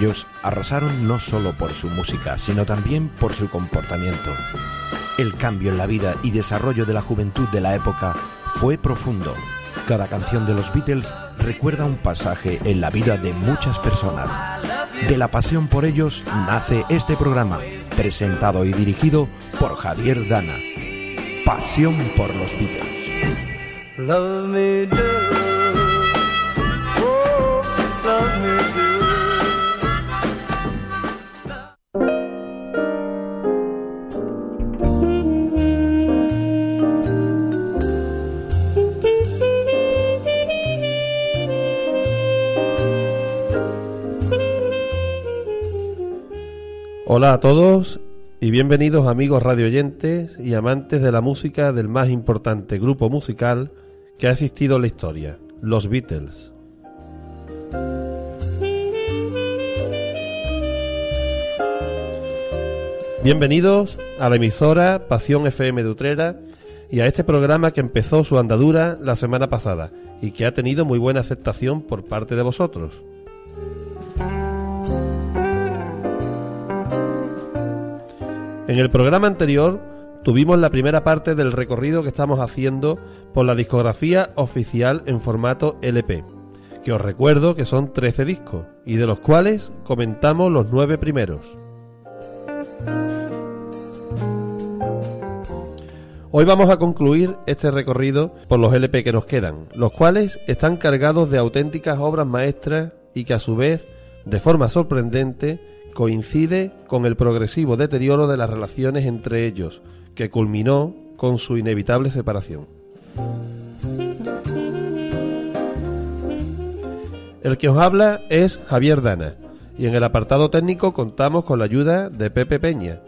Ellos arrasaron no solo por su música, sino también por su comportamiento. El cambio en la vida y desarrollo de la juventud de la época fue profundo. Cada canción de los Beatles recuerda un pasaje en la vida de muchas personas. De la pasión por ellos nace este programa, presentado y dirigido por Javier Dana. Pasión por los Beatles. Hola a todos y bienvenidos amigos radioyentes y amantes de la música del más importante grupo musical que ha existido en la historia, los Beatles. Bienvenidos a la emisora Pasión FM de Utrera y a este programa que empezó su andadura la semana pasada y que ha tenido muy buena aceptación por parte de vosotros. En el programa anterior tuvimos la primera parte del recorrido que estamos haciendo por la discografía oficial en formato LP, que os recuerdo que son 13 discos y de los cuales comentamos los 9 primeros. Hoy vamos a concluir este recorrido por los LP que nos quedan, los cuales están cargados de auténticas obras maestras y que a su vez, de forma sorprendente, coincide con el progresivo deterioro de las relaciones entre ellos, que culminó con su inevitable separación. El que os habla es Javier Dana, y en el apartado técnico contamos con la ayuda de Pepe Peña.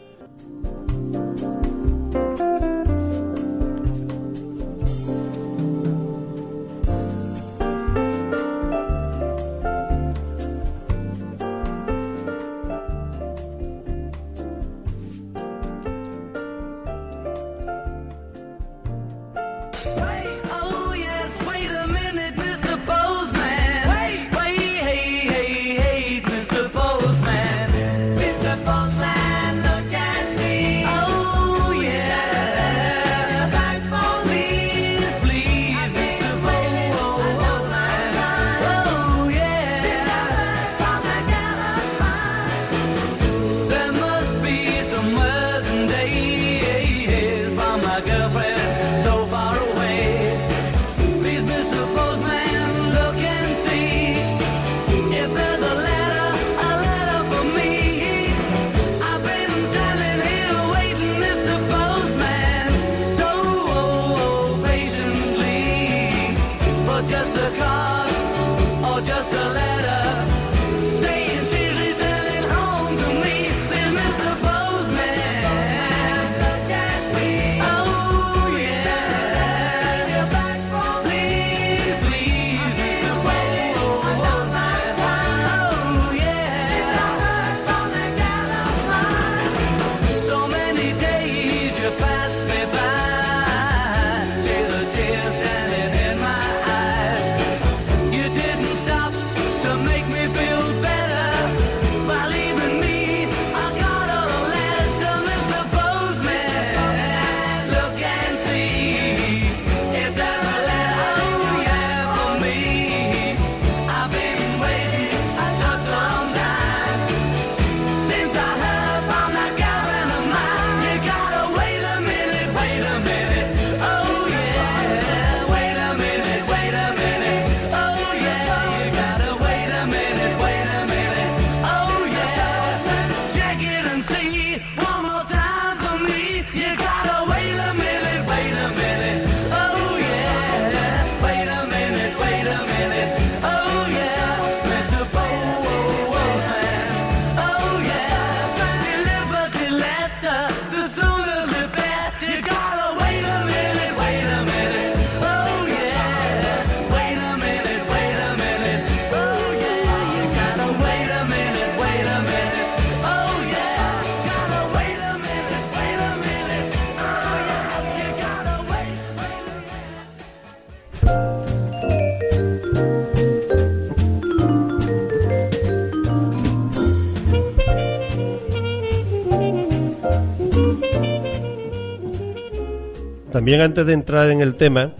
También antes de entrar en el tema,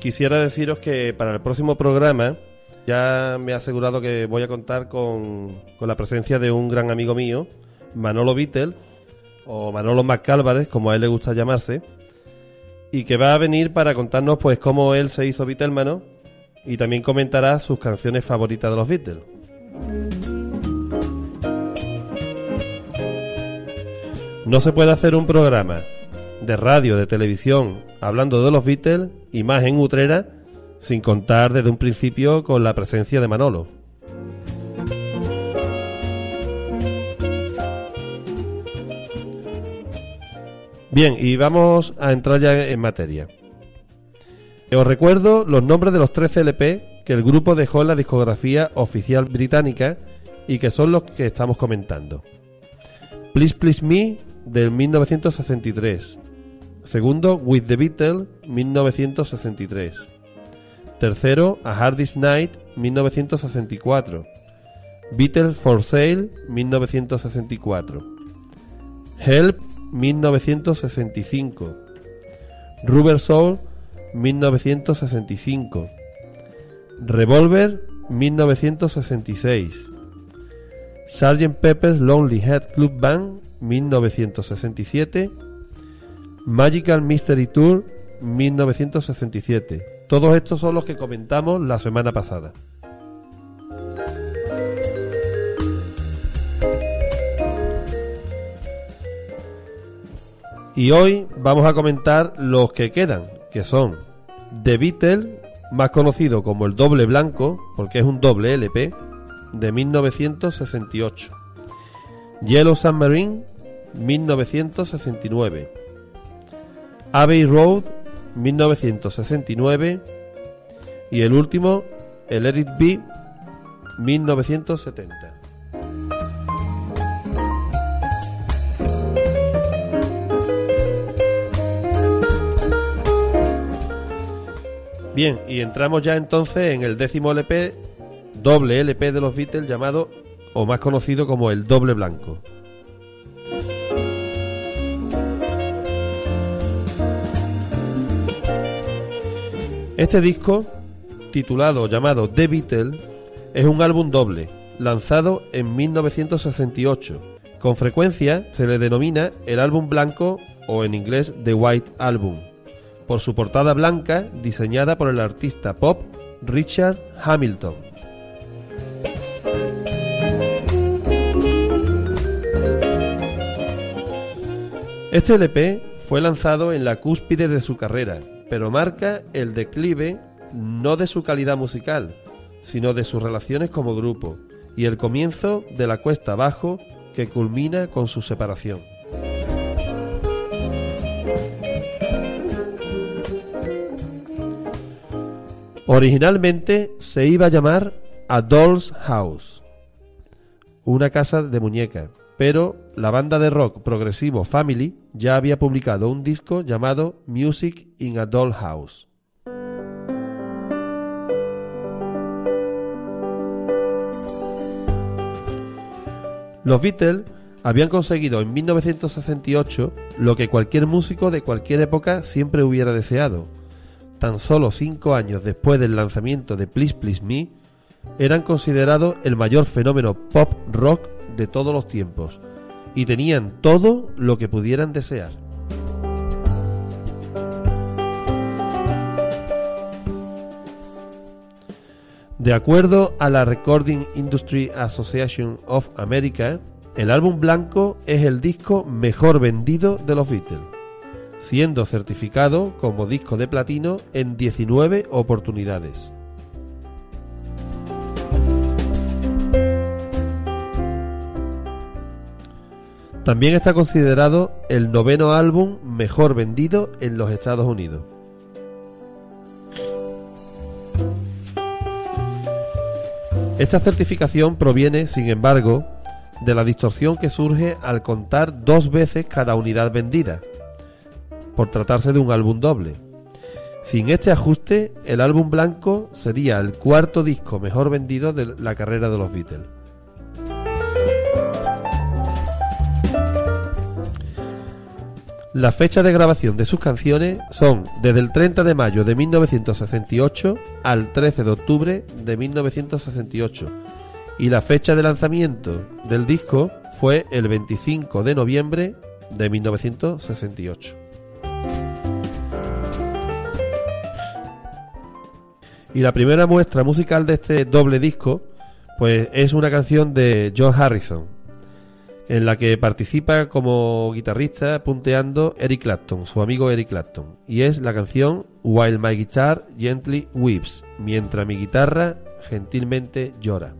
quisiera deciros que para el próximo programa ya me he asegurado que voy a contar con, la presencia de un gran amigo mío, Manolo Vittel, o Manolo Macálvarez, como a él le gusta llamarse, y que va a venir para contarnos pues cómo él se hizo Beatlesmano y también comentará sus canciones favoritas de los Beatles. No se puede hacer un programa de radio, de televisión, hablando de los Beatles y más en Utrera, sin contar desde un principio con la presencia de Manolo. Bien, y vamos a entrar ya en materia. Os recuerdo los nombres de los 13 LP que el grupo dejó en la discografía oficial británica y que son los que estamos comentando. Please Please Me del 1963. Segundo, With the Beatles, 1963. Tercero, A Hardest Night, 1964. Beatles for Sale, 1964. Help, 1965. Rubber Soul, 1965. Revolver, 1966. Sgt. Pepper's Lonely Head Club Band, 1967. Magical Mystery Tour, 1967. Todos estos son los que comentamos la semana pasada. Y hoy vamos a comentar los que quedan, que son The Beatles, más conocido como el doble blanco, porque es un doble LP, de 1968. Yellow Submarine, 1969. Abbey Road, 1969. Y el último, el Let It Be, 1970. Bien, y entramos ya entonces en el décimo LP, doble LP de los Beatles llamado, o más conocido como el doble blanco. Este disco, titulado llamado The Beatles, es un álbum doble, lanzado en 1968. Con frecuencia se le denomina el álbum blanco o en inglés The White Album, por su portada blanca diseñada por el artista pop Richard Hamilton. Este LP fue lanzado en la cúspide de su carrera, pero marca el declive no de su calidad musical, sino de sus relaciones como grupo y el comienzo de la cuesta abajo que culmina con su separación. Originalmente se iba a llamar A Doll's House, una casa de muñecas, pero la banda de rock progresivo Family ya había publicado un disco llamado Music in a Doll House. Los Beatles habían conseguido en 1968 lo que cualquier músico de cualquier época siempre hubiera deseado. Tan solo cinco años después del lanzamiento de Please Please Me, eran considerados el mayor fenómeno pop rock de todos los tiempos y tenían todo lo que pudieran desear. De acuerdo a la Recording Industry Association of America, el álbum blanco es el disco mejor vendido de los Beatles, siendo certificado como disco de platino en 19 oportunidades. También está considerado el noveno álbum mejor vendido en los Estados Unidos. Esta certificación proviene, sin embargo, de la distorsión que surge al contar dos veces cada unidad vendida, por tratarse de un álbum doble. Sin este ajuste, el álbum blanco sería el cuarto disco mejor vendido de la carrera de los Beatles. Las fechas de grabación de sus canciones son desde el 30 de mayo de 1968 al 13 de octubre de 1968 y la fecha de lanzamiento del disco fue el 25 de noviembre de 1968. Y la primera muestra musical de este doble disco pues es una canción de George Harrison en la que participa como guitarrista punteando Eric Clapton, su amigo Eric Clapton, y es la canción While My Guitar Gently Weeps, mientras mi guitarra gentilmente llora.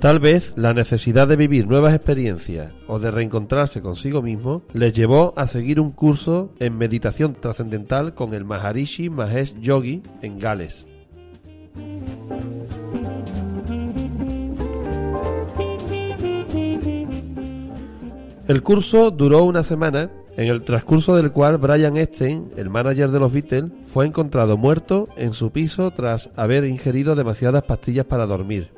Tal vez la necesidad de vivir nuevas experiencias o de reencontrarse consigo mismo les llevó a seguir un curso en meditación trascendental con el Maharishi Mahesh Yogi en Gales. El curso duró una semana, en el transcurso del cual Brian Epstein, el manager de los Beatles, fue encontrado muerto en su piso tras haber ingerido demasiadas pastillas para dormir.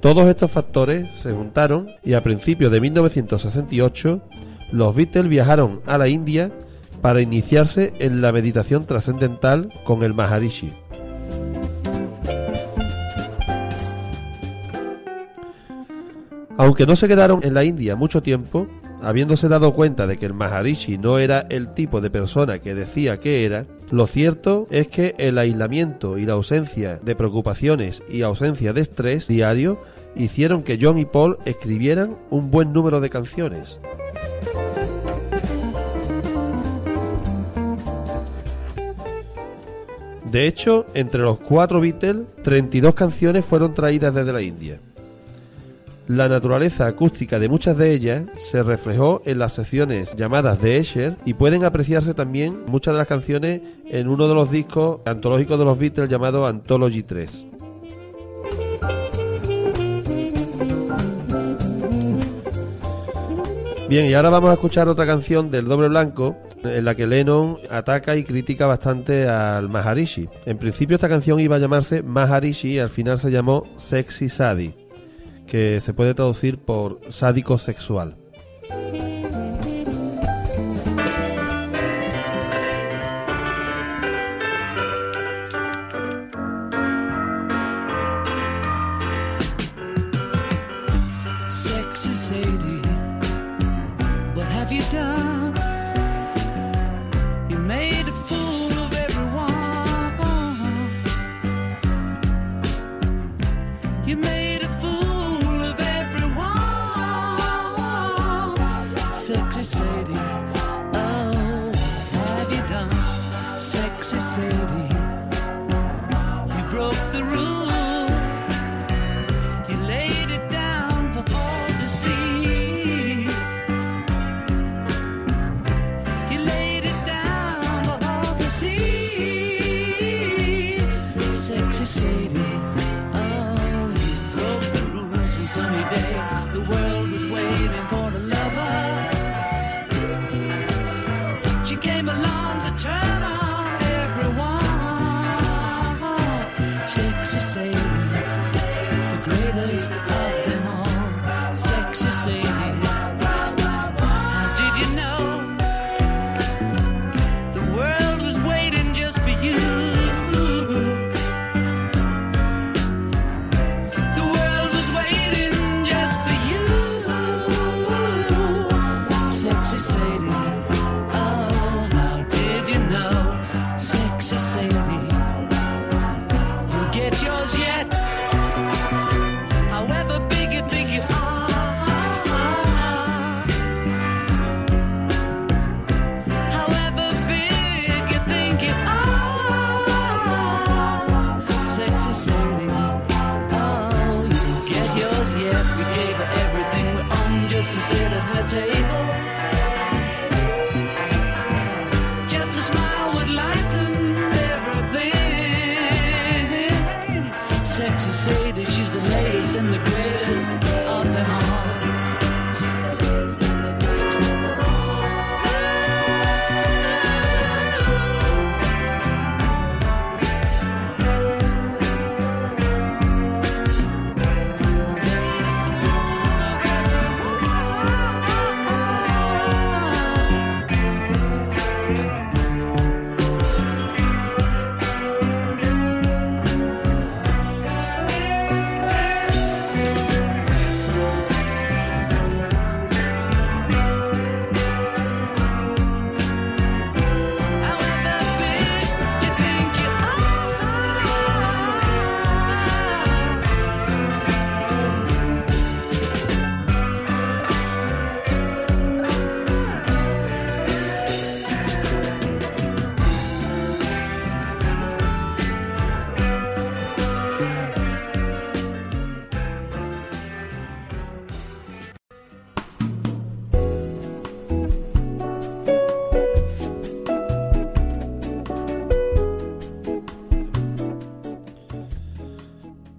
Todos estos factores se juntaron y a principios de 1968 los Beatles viajaron a la India para iniciarse en la meditación trascendental con el Maharishi. Aunque no se quedaron en la India mucho tiempo, habiéndose dado cuenta de que el Maharishi no era el tipo de persona que decía que era, lo cierto es que el aislamiento y la ausencia de preocupaciones y ausencia de estrés diario hicieron que John y Paul escribieran un buen número de canciones. De hecho, entre los cuatro Beatles, 32 canciones fueron traídas desde la India. La naturaleza acústica de muchas de ellas se reflejó en las secciones llamadas de Escher y pueden apreciarse también muchas de las canciones en uno de los discos antológicos de los Beatles llamado Anthology 3. Bien, y ahora vamos a escuchar otra canción del Doble Blanco en la que Lennon ataca y critica bastante al Maharishi. En principio esta canción iba a llamarse Maharishi y al final se llamó Sexy Sadie, que se puede traducir por sádico sexual. Sunny day.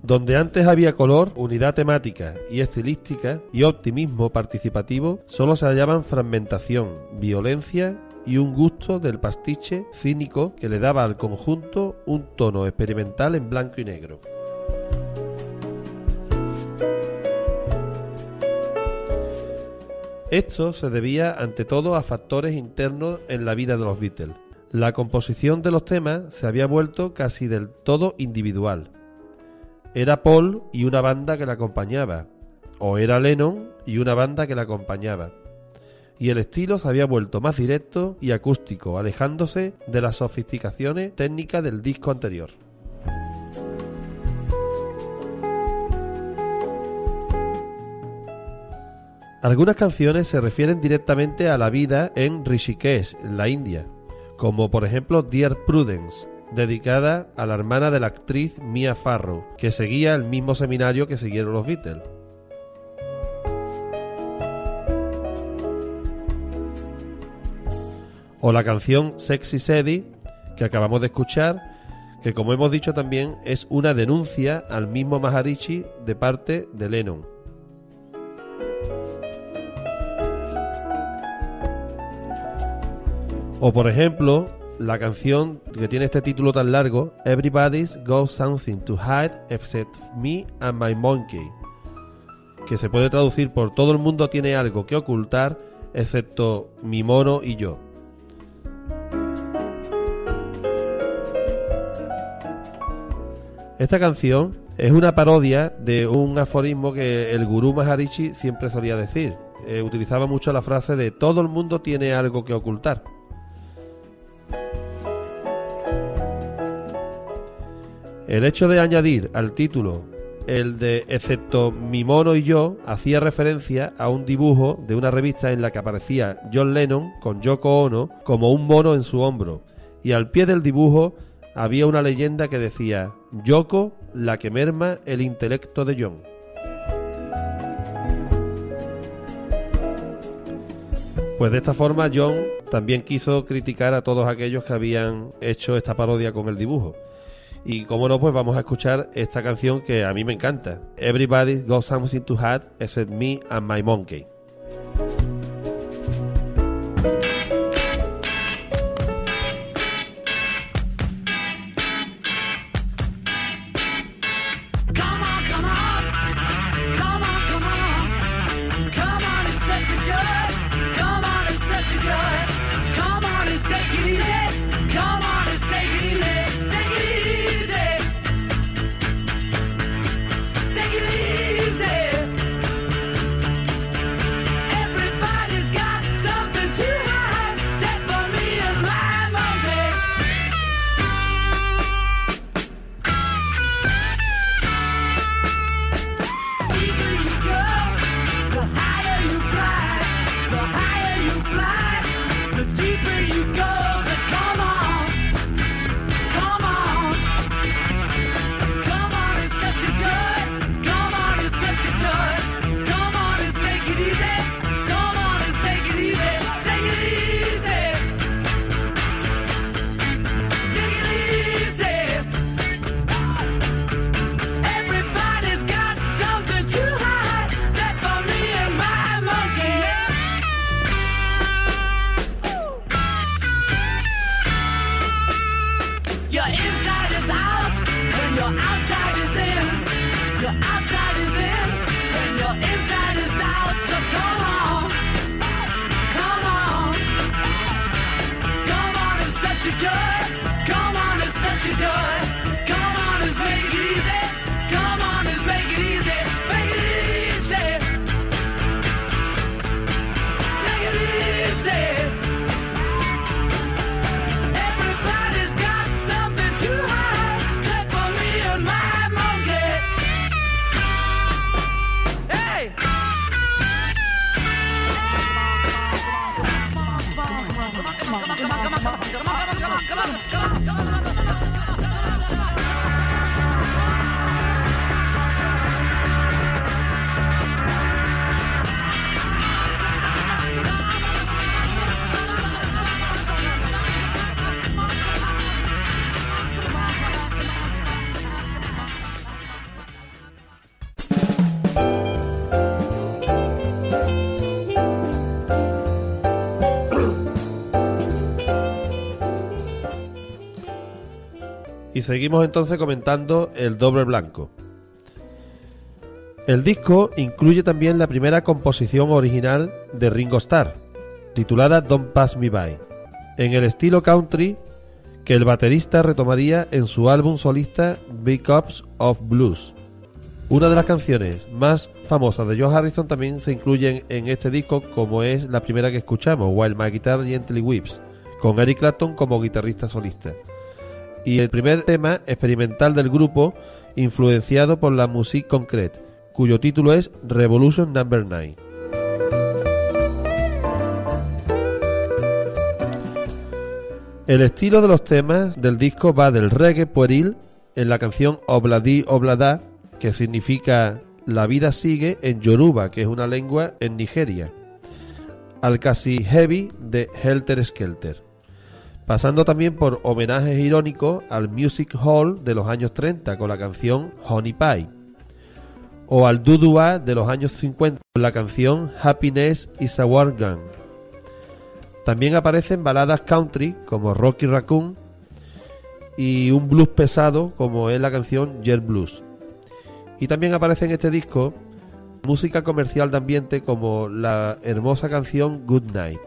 Donde antes había color, unidad temática y estilística y optimismo participativo, solo se hallaban fragmentación, violencia y un gusto del pastiche cínico que le daba al conjunto un tono experimental en blanco y negro. Esto se debía ante todo a factores internos en la vida de los Beatles. La composición de los temas se había vuelto casi del todo individual. Era Paul y una banda que la acompañaba, o era Lennon y una banda que la acompañaba. Y el estilo se había vuelto más directo y acústico, alejándose de las sofisticaciones técnicas del disco anterior. Algunas canciones se refieren directamente a la vida en Rishikesh, en la India, como por ejemplo Dear Prudence, dedicada a la hermana de la actriz Mia Farrow, que seguía el mismo seminario que siguieron los Beatles. O la canción Sexy Sadie, que acabamos de escuchar, que como hemos dicho también es una denuncia al mismo Maharishi de parte de Lennon. O por ejemplo, la canción que tiene este título tan largo, Everybody's Got Something to Hide Except Me and My Monkey, que se puede traducir por todo el mundo tiene algo que ocultar excepto mi mono y yo. Esta canción es una parodia de un aforismo que el gurú Maharishi siempre solía decir. Eh, utilizaba mucho la frase de todo el mundo tiene algo que ocultar. El hecho de añadir al título el de excepto mi mono y yo hacía referencia a un dibujo de una revista en la que aparecía John Lennon con Yoko Ono como un mono en su hombro y al pie del dibujo había una leyenda que decía Yoko la que merma el intelecto de John. Pues de esta forma John también quiso criticar a todos aquellos que habían hecho esta parodia con el dibujo. Y como no, pues vamos a escuchar esta canción que a mí me encanta. Everybody got something to hide except me and my monkey. Seguimos entonces comentando el doble blanco. El disco incluye también la primera composición original de Ringo Starr, titulada Don't Pass Me By, en el estilo country que el baterista retomaría en su álbum solista Big Ups of Blues. Una de las canciones más famosas de Joe Harrison también se incluyen en este disco, como es la primera que escuchamos, While My Guitar Gently Weeps, con Eric Clapton como guitarrista solista. Y el primer tema experimental del grupo, influenciado por la musique concrete, cuyo título es Revolution Number 9. El estilo de los temas del disco va del reggae pueril en la canción Obladi Oblada, que significa La vida sigue en Yoruba, que es una lengua en Nigeria, al casi heavy de Helter Skelter, pasando también por homenajes irónicos al Music Hall de los años 30 con la canción Honey Pie, o al Dudua de los años 50 con la canción Happiness is a War Gun. También aparecen baladas country como Rocky Raccoon y un blues pesado como es la canción Jet Blues. Y también aparece en este disco música comercial de ambiente como la hermosa canción Good Night.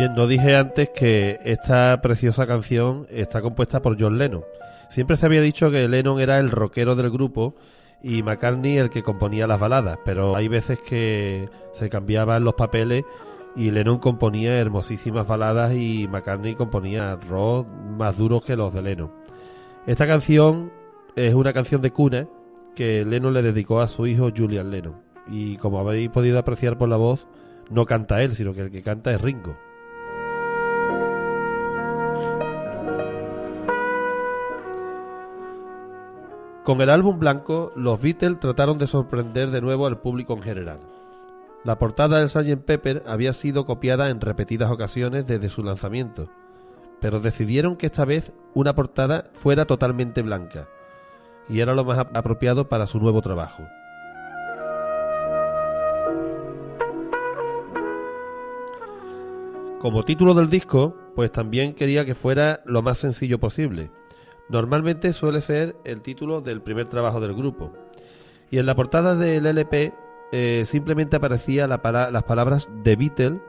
Bien, no dije antes que esta preciosa canción está compuesta por John Lennon. Siempre se había dicho que Lennon era el rockero del grupo y McCartney el que componía las baladas, pero hay veces que se cambiaban los papeles y Lennon componía hermosísimas baladas y McCartney componía rock más duros que los de Lennon. Esta canción es una canción de cuna que Lennon le dedicó a su hijo Julian Lennon y como habéis podido apreciar por la voz, no canta él, sino que el que canta es Ringo. Con el álbum blanco, los Beatles trataron de sorprender de nuevo al público en general. La portada del Sgt. Pepper había sido copiada en repetidas ocasiones desde su lanzamiento, pero decidieron que esta vez una portada fuera totalmente blanca, y era lo más ap- apropiado para su nuevo trabajo. Como título del disco, pues también quería que fuera lo más sencillo posible. Normalmente suele ser el título del primer trabajo del grupo. Y en la portada del LP eh, simplemente aparecía la pala- las palabras The Beatle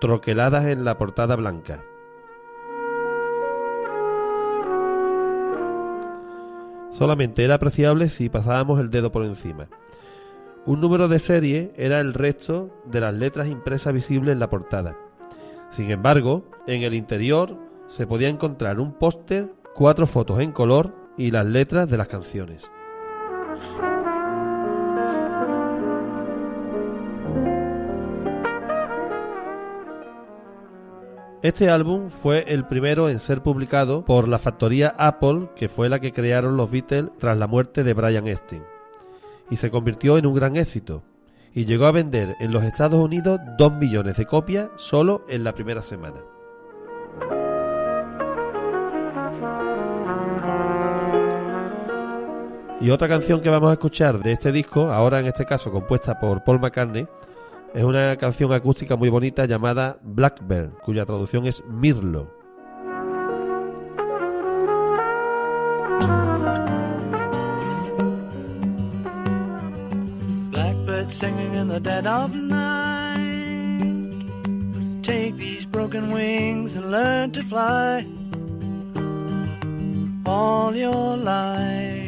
troqueladas en la portada blanca. Solamente era apreciable si pasábamos el dedo por encima. Un número de serie era el resto de las letras impresas visibles en la portada. Sin embargo, en el interior se podía encontrar un póster, cuatro fotos en color y las letras de las canciones. Este álbum fue el primero en ser publicado por la factoría Apple, que fue la que crearon los Beatles tras la muerte de Brian Epstein, y se convirtió en un gran éxito, y llegó a vender en los Estados Unidos 2 millones de copias solo en la primera semana. Y otra canción que vamos a escuchar de este disco, ahora en este caso compuesta por Paul McCartney, es una canción acústica muy bonita llamada Blackbird, cuya traducción es Mirlo. Blackbird singing in the dead of night. Take these broken wings and learn to fly. All your life,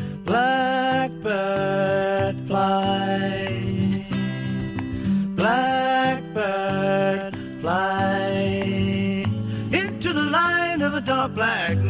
Blackbird fly. Blackbird fly into the light of a dark black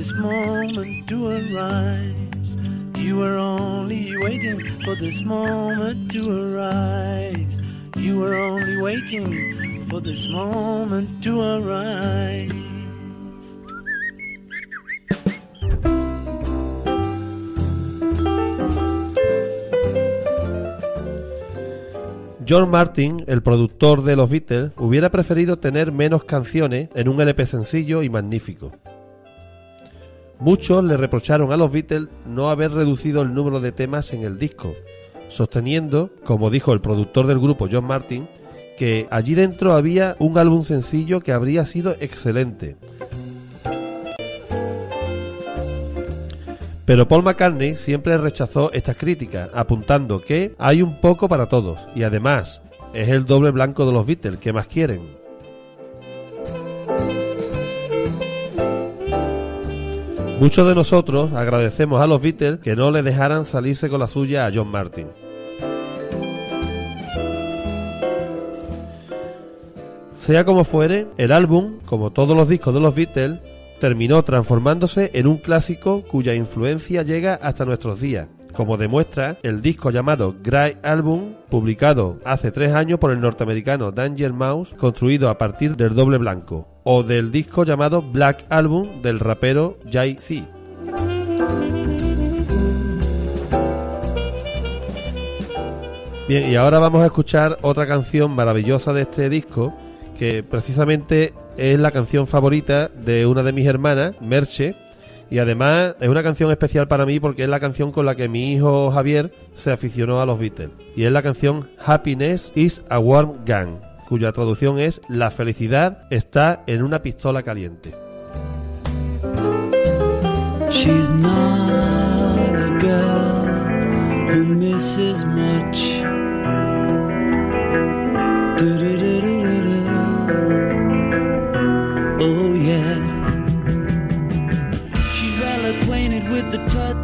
this moment to arise. You were only waiting for this moment to arise. You were only waiting for this moment to arise. John Martin, el productor de los Beatles, hubiera preferido tener menos canciones en un LP sencillo y magnífico. Muchos le reprocharon a los Beatles no haber reducido el número de temas en el disco, sosteniendo, como dijo el productor del grupo John Martin, que allí dentro había un álbum sencillo que habría sido excelente. Pero Paul McCartney siempre rechazó estas críticas, apuntando que hay un poco para todos y además es el doble blanco de los Beatles, ¿qué más quieren? Muchos de nosotros agradecemos a los Beatles que no le dejaran salirse con la suya a John Martin. Sea como fuere, el álbum, como todos los discos de los Beatles, terminó transformándose en un clásico cuya influencia llega hasta nuestros días, como demuestra el disco llamado Grey Album, publicado hace tres años por el norteamericano Danger Mouse, construido a partir del doble blanco, o del disco llamado Black Album del rapero Jay-Z. Bien, y ahora vamos a escuchar otra canción maravillosa de este disco, que precisamente es la canción favorita de una de mis hermanas, Merche, y además es una canción especial para mí porque es la canción con la que mi hijo Javier se aficionó a los Beatles. Y es la canción Happiness is a Warm Gun, cuya traducción es La felicidad está en una pistola caliente. Oh, yeah.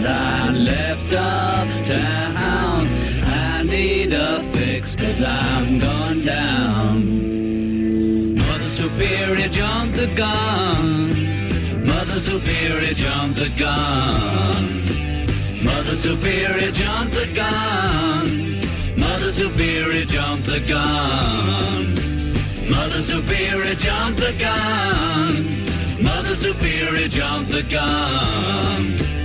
That I left uptown. I need a fix cause I'm going down. Mother Superior jumped the gun. Mother Superior jumped the gun. Mother Superior jumped the gun. Mother Superior jumped the gun. Mother Superior jumped the gun. Mother Superior jumped the gun.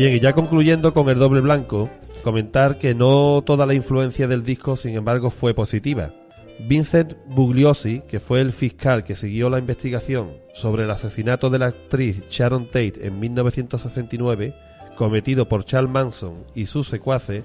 Bien, y ya concluyendo con el doble blanco, comentar que no toda la influencia del disco, sin embargo, fue positiva. Vincent Bugliosi, que fue el fiscal que siguió la investigación sobre el asesinato de la actriz Sharon Tate en 1969, cometido por Charles Manson y sus secuaces,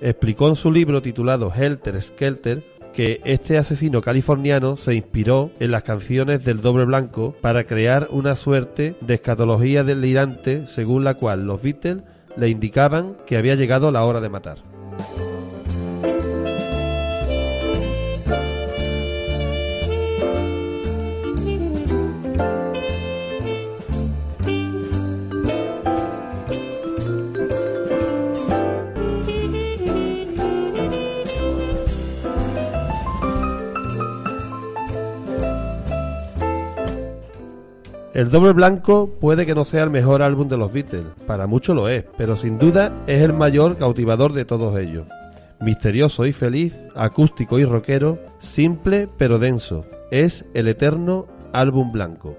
explicó en su libro titulado Helter Skelter que este asesino californiano se inspiró en las canciones del doble blanco para crear una suerte de escatología delirante según la cual los Beatles le indicaban que había llegado la hora de matar. El Doble Blanco puede que no sea el mejor álbum de los Beatles, para muchos lo es, pero sin duda es el mayor cautivador de todos ellos. Misterioso y feliz, acústico y rockero, simple pero denso, es el eterno álbum blanco.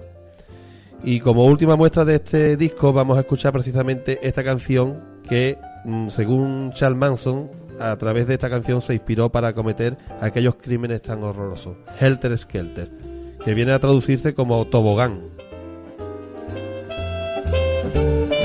Y como última muestra de este disco vamos a escuchar precisamente esta canción que, mm, según Charles Manson, a través de esta canción se inspiró para cometer aquellos crímenes tan horrorosos. Helter Skelter, que viene a traducirse como tobogán. When I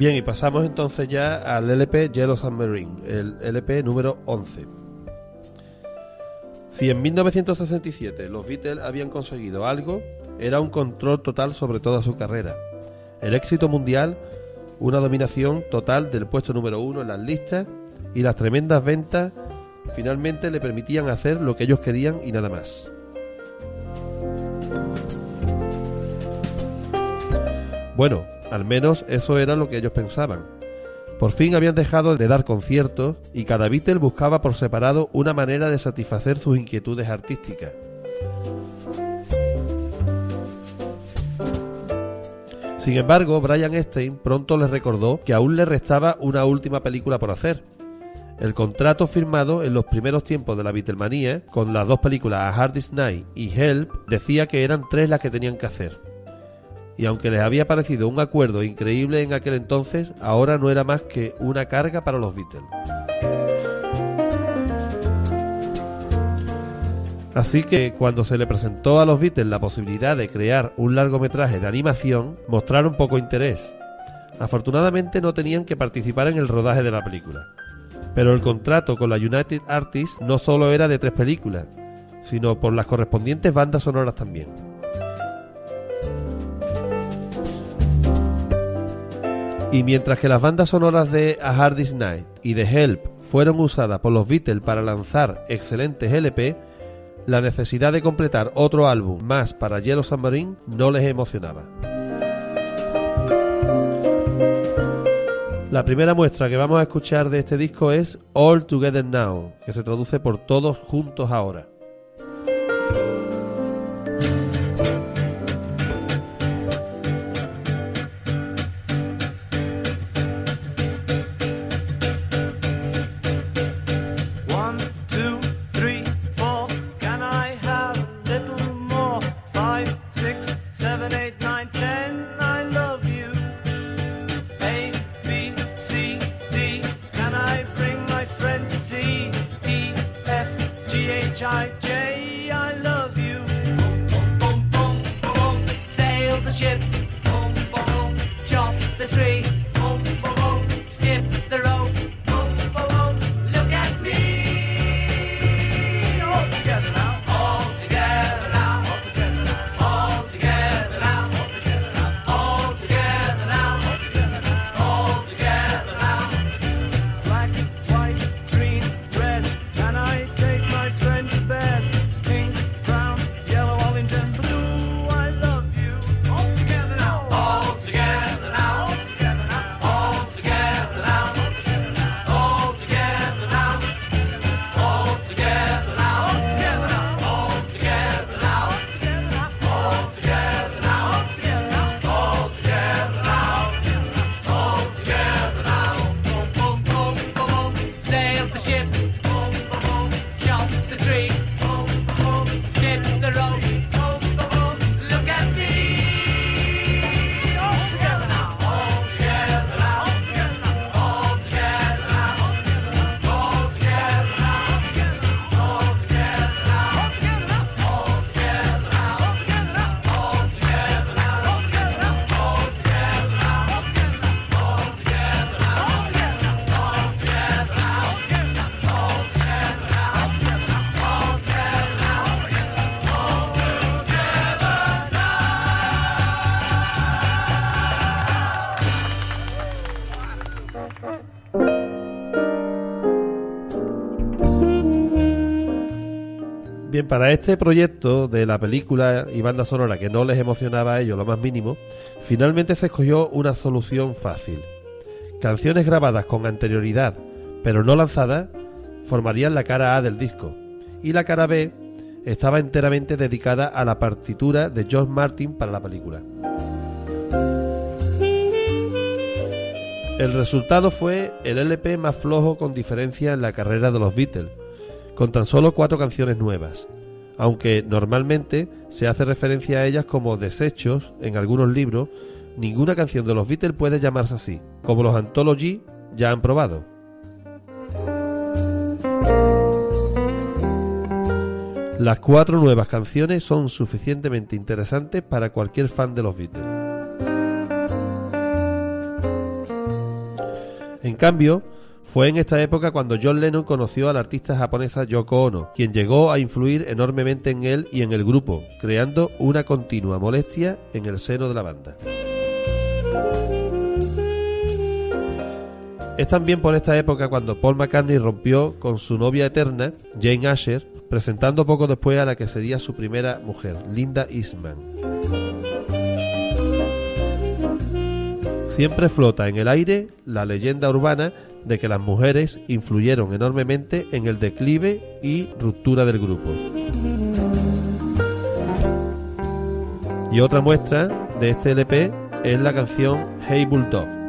Bien, y pasamos entonces ya al LP Yellow Submarine, el LP número 11. Si en 1967 los Beatles habían conseguido algo, era un control total sobre toda su carrera. El éxito mundial, una dominación total del puesto número uno en las listas y las tremendas ventas finalmente le permitían hacer lo que ellos querían y nada más. Bueno, al menos eso era lo que ellos pensaban. Por fin habían dejado de dar conciertos y cada Beatle buscaba por separado una manera de satisfacer sus inquietudes artísticas. Sin embargo, Brian Epstein pronto les recordó que aún le restaba una última película por hacer. El contrato firmado en los primeros tiempos de la Beatlemanía, con las dos películas A Hard Night y Help, decía que eran tres las que tenían que hacer. Y aunque les había parecido un acuerdo increíble en aquel entonces, ahora no era más que una carga para los Beatles. Así que cuando se le presentó a los Beatles la posibilidad de crear un largometraje de animación, mostraron poco interés. Afortunadamente no tenían que participar en el rodaje de la película. Pero el contrato con la United Artists no solo era de tres películas, sino por las correspondientes bandas sonoras también. Y mientras que las bandas sonoras de A Hard Night y de Help fueron usadas por los Beatles para lanzar excelentes LP, la necesidad de completar otro álbum más para Yellow Submarine no les emocionaba. La primera muestra que vamos a escuchar de este disco es All Together Now, que se traduce por Todos Juntos Ahora. Para este proyecto de la película y banda sonora que no les emocionaba a ellos lo más mínimo, finalmente se escogió una solución fácil. Canciones grabadas con anterioridad, pero no lanzadas, formarían la cara A del disco, y la cara B estaba enteramente dedicada a la partitura de George Martin para la película. El resultado fue el LP más flojo con diferencia en la carrera de los Beatles, con tan solo cuatro canciones nuevas, aunque normalmente se hace referencia a ellas como desechos en algunos libros, ninguna canción de los Beatles puede llamarse así, como los Anthology ya han probado. Las cuatro nuevas canciones son suficientemente interesantes para cualquier fan de los Beatles. En cambio, fue en esta época cuando John Lennon conoció a la artista japonesa Yoko Ono, quien llegó a influir enormemente en él y en el grupo, creando una continua molestia en el seno de la banda. Es también por esta época cuando Paul McCartney rompió con su novia eterna, Jane Asher, presentando poco después a la que sería su primera mujer, Linda Eastman. Siempre flota en el aire la leyenda urbana de que las mujeres influyeron enormemente en el declive y ruptura del grupo. Y otra muestra de este LP es la canción Hey Bulldog.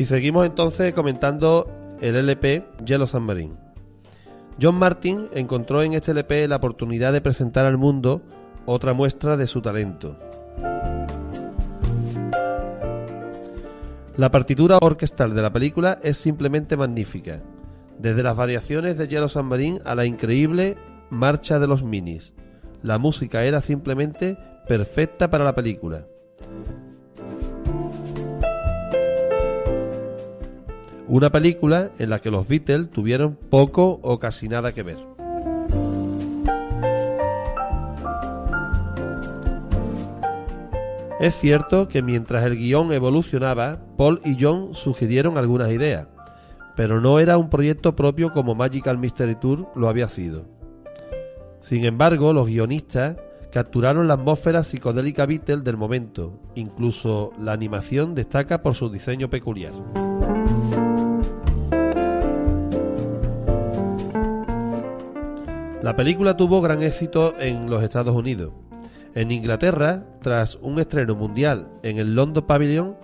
Y seguimos entonces comentando el LP Yellow Submarine. John Martin encontró en este LP la oportunidad de presentar al mundo otra muestra de su talento. La partitura orquestal de la película es simplemente magnífica, desde las variaciones de Yellow Submarine a la increíble marcha de los minis. La música era simplemente perfecta para la película. Una película en la que los Beatles tuvieron poco o casi nada que ver. Es cierto que mientras el guion evolucionaba, Paul y John sugirieron algunas ideas, pero no era un proyecto propio como Magical Mystery Tour lo había sido. Sin embargo, los guionistas capturaron la atmósfera psicodélica Beatles del momento, incluso la animación destaca por su diseño peculiar. La película tuvo gran éxito en los Estados Unidos. En Inglaterra, tras un estreno mundial en el London Pavilion,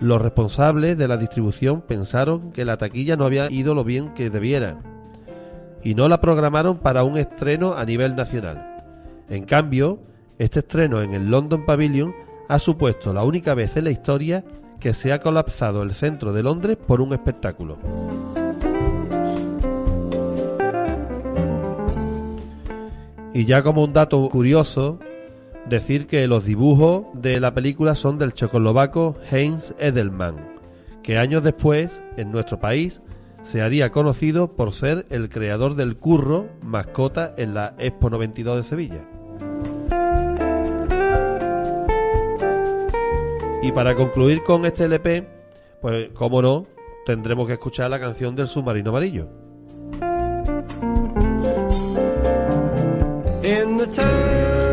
los responsables de la distribución pensaron que la taquilla no había ido lo bien que debiera y no la programaron para un estreno a nivel nacional. En cambio, este estreno en el London Pavilion ha supuesto la única vez en la historia que se ha colapsado el centro de Londres por un espectáculo. Y ya como un dato curioso, decir que los dibujos de la película son del checoslovaco Heinz Edelman, que años después, en nuestro país, se haría conocido por ser el creador del curro, mascota en la Expo 92 de Sevilla. Y para concluir con este LP, pues como no, tendremos que escuchar la canción del submarino amarillo. In the town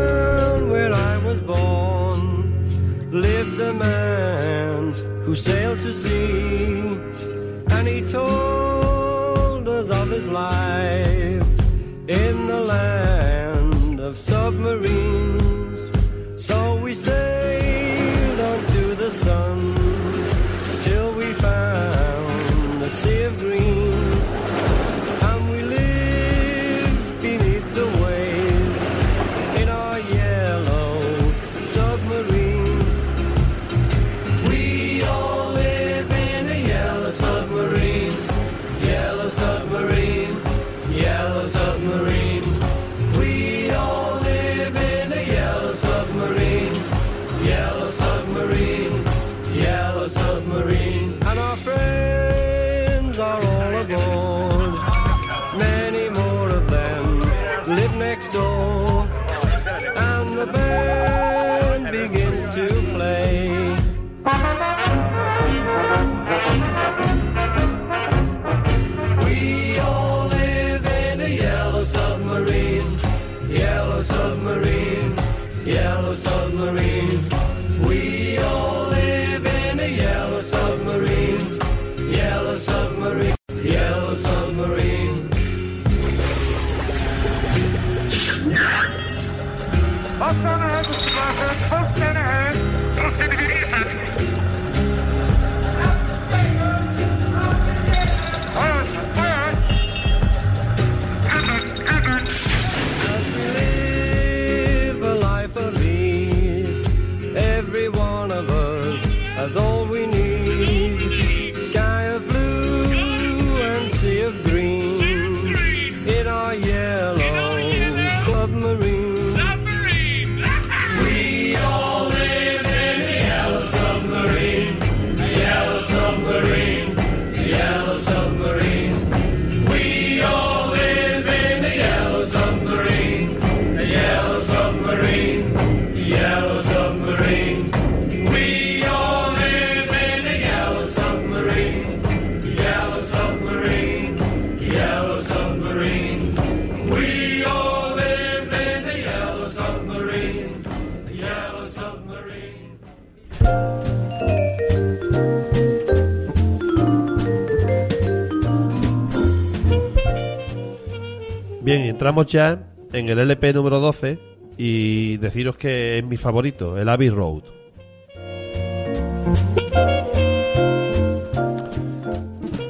entramos ya en el LP número 12 y deciros que es mi favorito, el Abbey Road.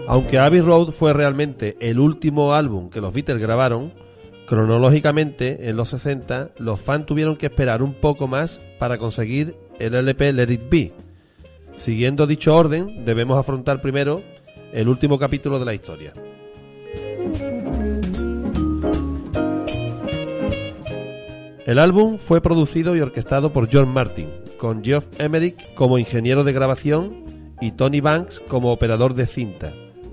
Aunque Abbey Road fue realmente el último álbum que los Beatles grabaron, cronológicamente en los 60 los fans tuvieron que esperar un poco más para conseguir el LP Let It Be. Siguiendo dicho orden, debemos afrontar primero el último capítulo de la historia. El álbum fue producido y orquestado por John Martin, con Geoff Emerick como ingeniero de grabación y Tony Banks como operador de cinta.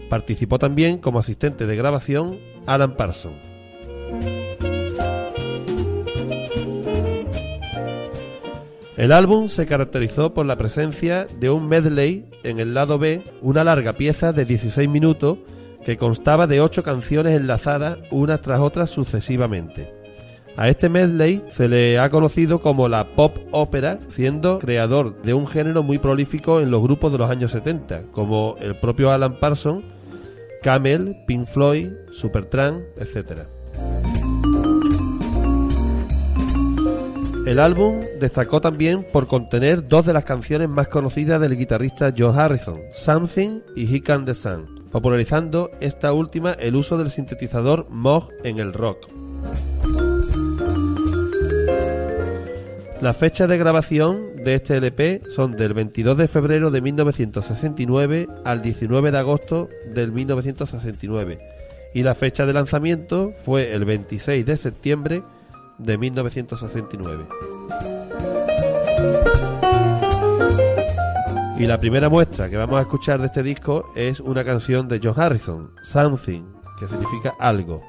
Participó también como asistente de grabación Alan Parsons. El álbum se caracterizó por la presencia de un medley en el lado B, una larga pieza de 16 minutos que constaba de 8 canciones enlazadas unas tras otras sucesivamente. A este medley se le ha conocido como la pop ópera, siendo creador de un género muy prolífico en los grupos de los años 70, como el propio Alan Parsons, Camel, Pink Floyd, Supertramp, etc. El álbum destacó también por contener dos de las canciones más conocidas del guitarrista Joe Harrison, Something y He Can the Sun, popularizando esta última el uso del sintetizador Moog en el rock. Las fechas de grabación de este LP son del 22 de febrero de 1969 al 19 de agosto del 1969 y la fecha de lanzamiento fue el 26 de septiembre de 1969. Y la primera muestra que vamos a escuchar de este disco es una canción de John Harrison, Something, que significa algo.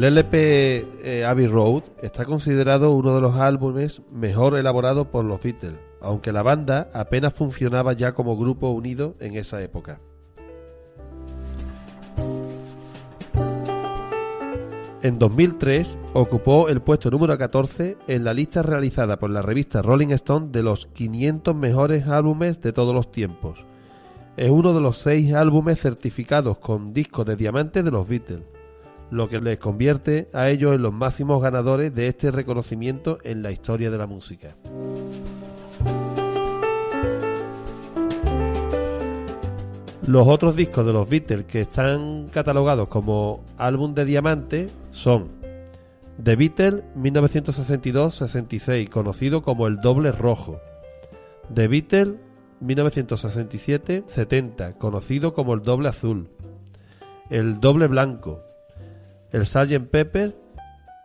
El LP eh, Abbey Road está considerado uno de los álbumes mejor elaborados por los Beatles, aunque la banda apenas funcionaba ya como grupo unido en esa época. En 2003 ocupó el puesto número 14 en la lista realizada por la revista Rolling Stone de los 500 mejores álbumes de todos los tiempos. Es uno de los seis álbumes certificados con disco de diamante de los Beatles lo que les convierte a ellos en los máximos ganadores de este reconocimiento en la historia de la música. Los otros discos de los Beatles que están catalogados como álbum de diamante son The Beatles 1962-66, conocido como el doble rojo. The Beatles 1967-70, conocido como el doble azul. El doble blanco, el Sgt. Pepper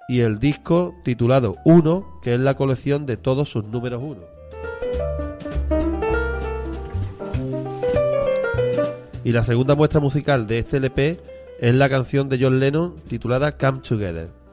y el disco titulado 1, que es la colección de todos sus números 1. Y la segunda muestra musical de este LP es la canción de John Lennon titulada Come Together.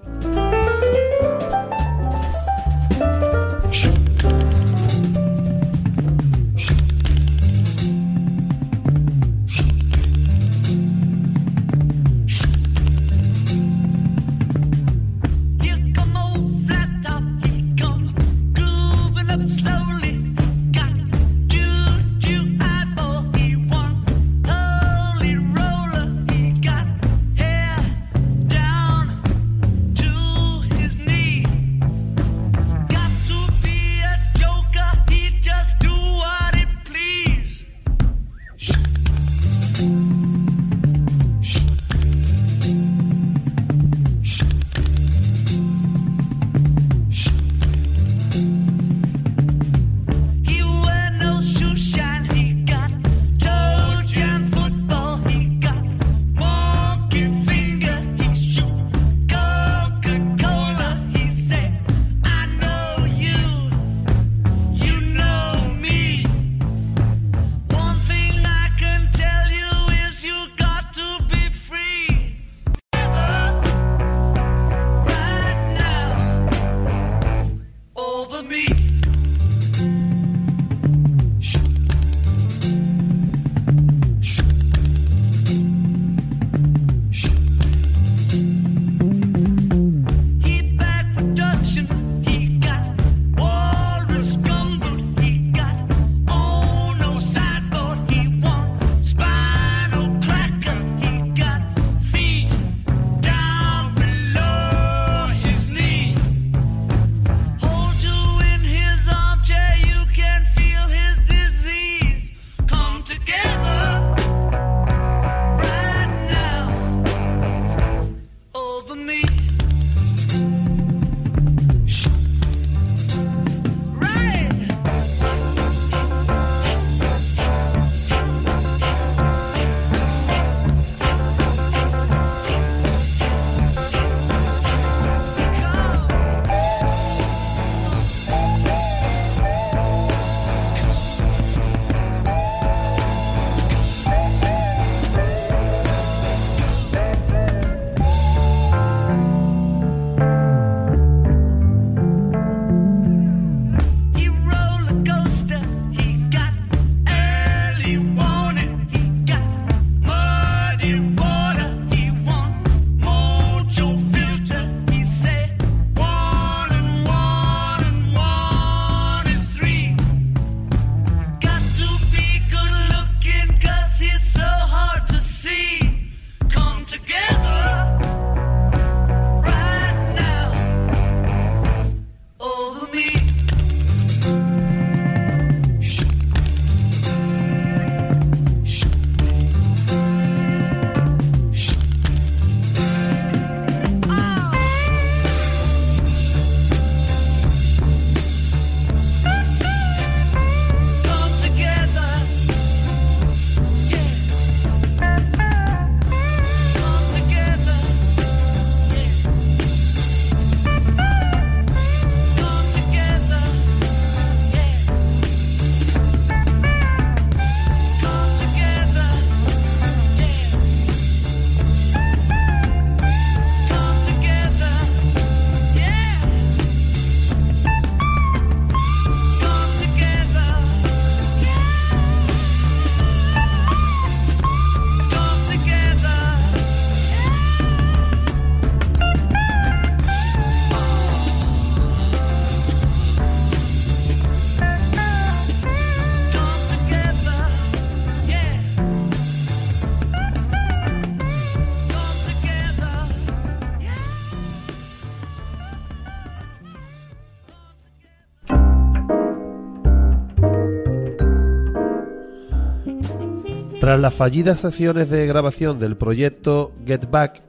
Tras las fallidas sesiones de grabación del proyecto Get Back,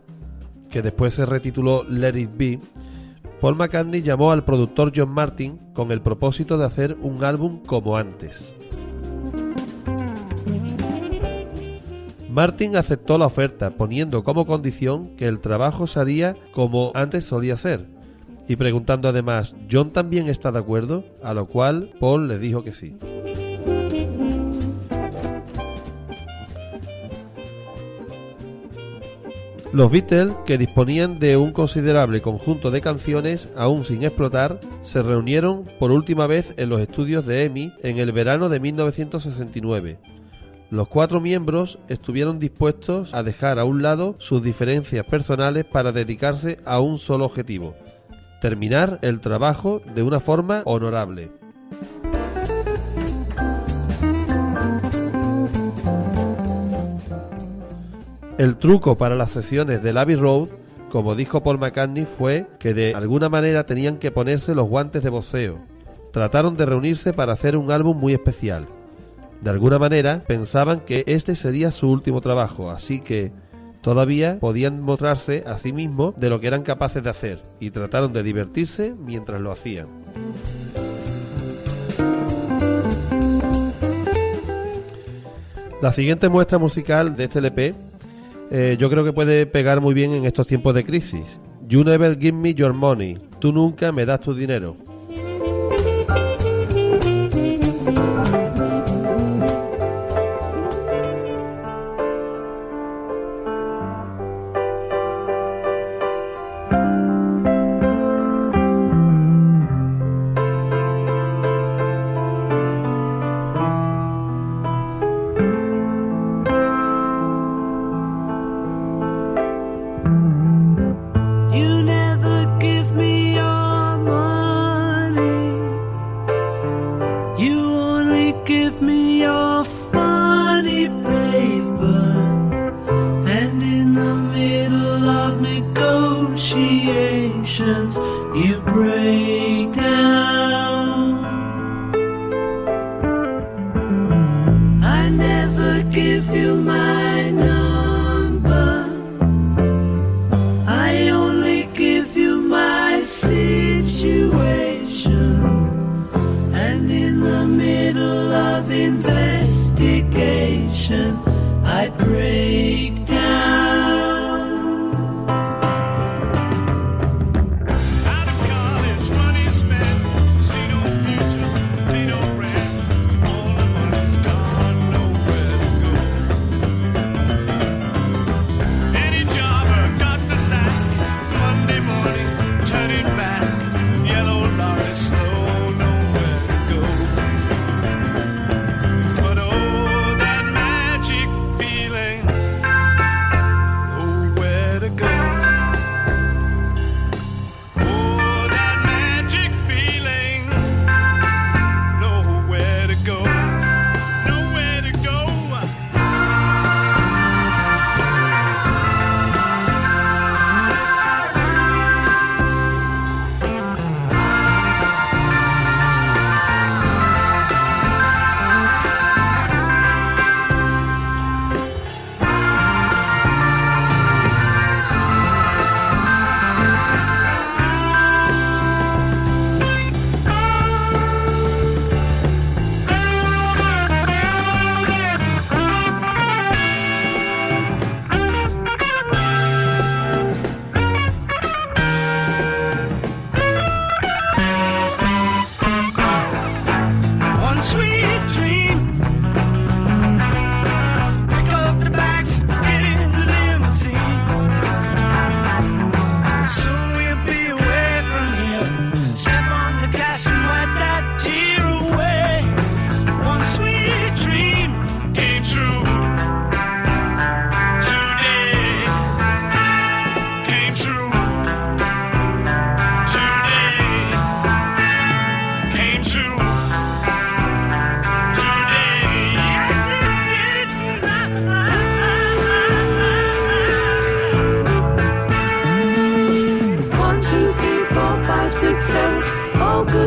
que después se retituló Let It Be, Paul McCartney llamó al productor John Martin con el propósito de hacer un álbum como antes. Martin aceptó la oferta, poniendo como condición que el trabajo se haría como antes solía ser, y preguntando además, ¿John también está de acuerdo? A lo cual Paul le dijo que sí. Los Beatles, que disponían de un considerable conjunto de canciones aún sin explotar, se reunieron por última vez en los estudios de EMI en el verano de 1969. Los cuatro miembros estuvieron dispuestos a dejar a un lado sus diferencias personales para dedicarse a un solo objetivo, terminar el trabajo de una forma honorable. El truco para las sesiones del Abbey Road, como dijo Paul McCartney, fue que de alguna manera tenían que ponerse los guantes de voceo. Trataron de reunirse para hacer un álbum muy especial. De alguna manera pensaban que este sería su último trabajo, así que todavía podían mostrarse a sí mismos de lo que eran capaces de hacer y trataron de divertirse mientras lo hacían. La siguiente muestra musical de este LP eh, yo creo que puede pegar muy bien en estos tiempos de crisis. You never give me your money. Tú nunca me das tu dinero.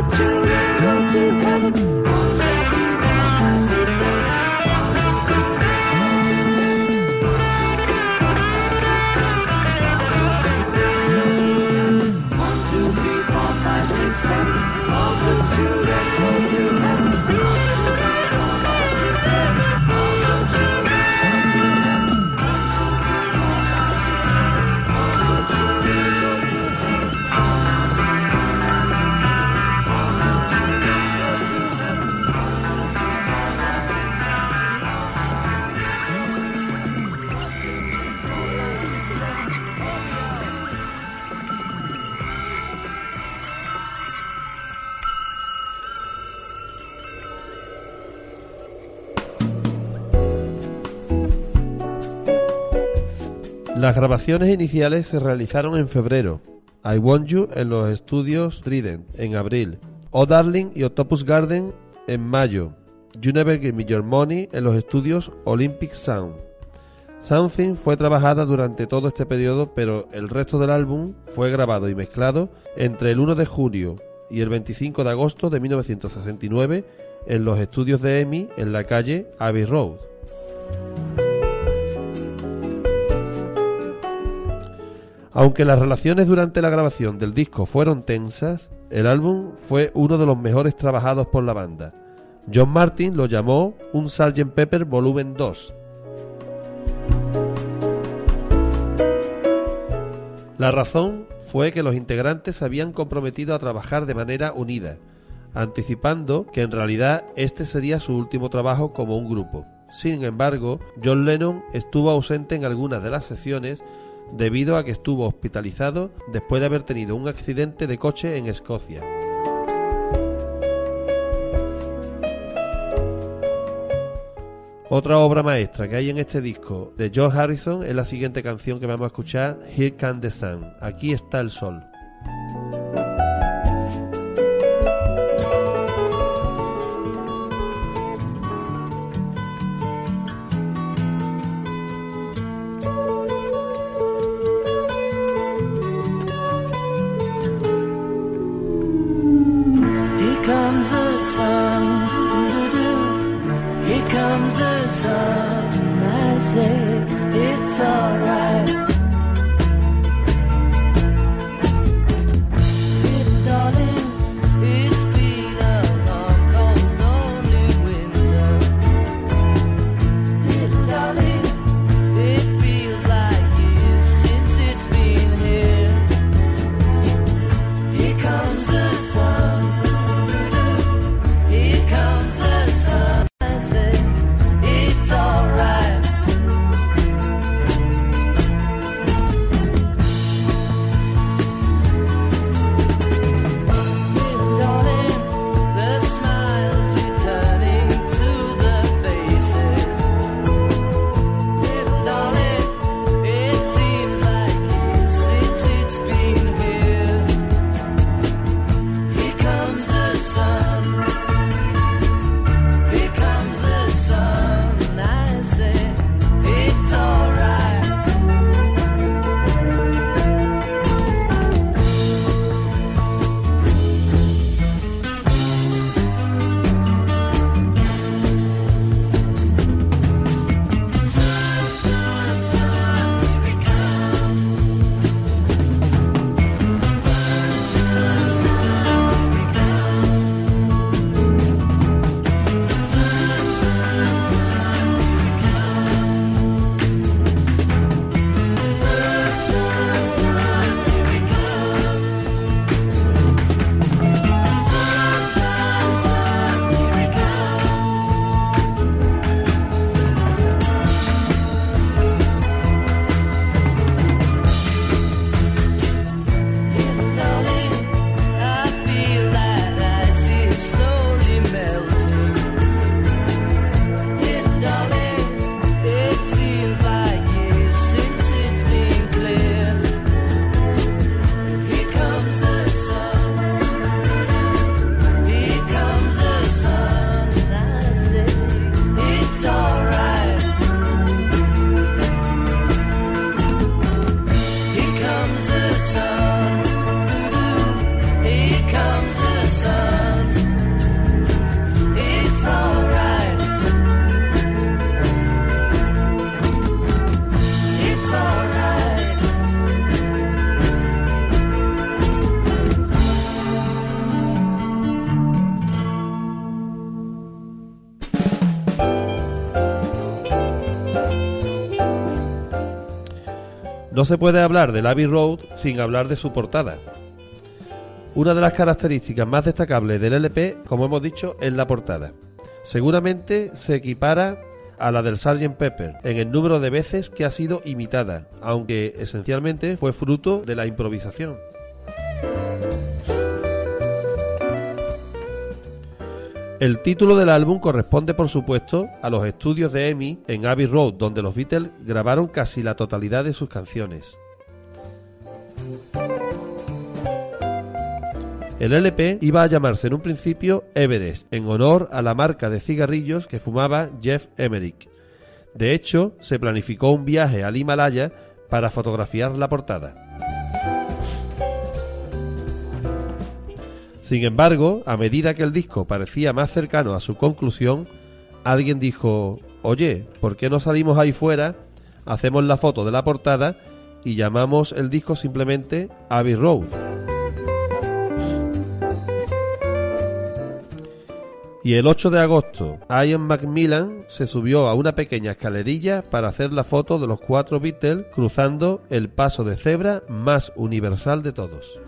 Thank you. Grabaciones iniciales se realizaron en febrero. I Want You en los estudios Trident en abril. Oh Darling y Octopus Garden en mayo. You Never Give Me Your Money en los estudios Olympic Sound. Something fue trabajada durante todo este periodo, pero el resto del álbum fue grabado y mezclado entre el 1 de julio y el 25 de agosto de 1969 en los estudios de EMI en la calle Abbey Road. Aunque las relaciones durante la grabación del disco fueron tensas, el álbum fue uno de los mejores trabajados por la banda. John Martin lo llamó un Sgt. Pepper Volumen 2. La razón fue que los integrantes se habían comprometido a trabajar de manera unida, anticipando que en realidad este sería su último trabajo como un grupo. Sin embargo, John Lennon estuvo ausente en algunas de las sesiones debido a que estuvo hospitalizado después de haber tenido un accidente de coche en Escocia. Otra obra maestra que hay en este disco de George Harrison es la siguiente canción que vamos a escuchar, Here Can the Sun. Aquí está el sol. No se puede hablar del Abbey Road sin hablar de su portada. Una de las características más destacables del LP, como hemos dicho, es la portada. Seguramente se equipara a la del Sgt. Pepper en el número de veces que ha sido imitada, aunque esencialmente fue fruto de la improvisación. El título del álbum corresponde, por supuesto, a los estudios de EMI en Abbey Road, donde los Beatles grabaron casi la totalidad de sus canciones. El LP iba a llamarse en un principio Everest, en honor a la marca de cigarrillos que fumaba Jeff Emerick. De hecho, se planificó un viaje al Himalaya para fotografiar la portada. Sin embargo, a medida que el disco parecía más cercano a su conclusión, alguien dijo, oye, ¿por qué no salimos ahí fuera, hacemos la foto de la portada y llamamos el disco simplemente Abbey Road? Y el 8 de agosto, Ian Macmillan se subió a una pequeña escalerilla para hacer la foto de los cuatro Beatles cruzando el paso de cebra más universal de todos.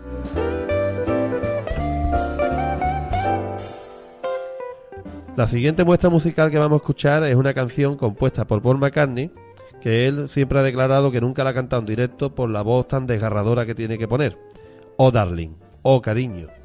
La siguiente muestra musical que vamos a escuchar es una canción compuesta por Paul McCartney, que él siempre ha declarado que nunca la ha cantado en directo por la voz tan desgarradora que tiene que poner. Oh darling, oh cariño.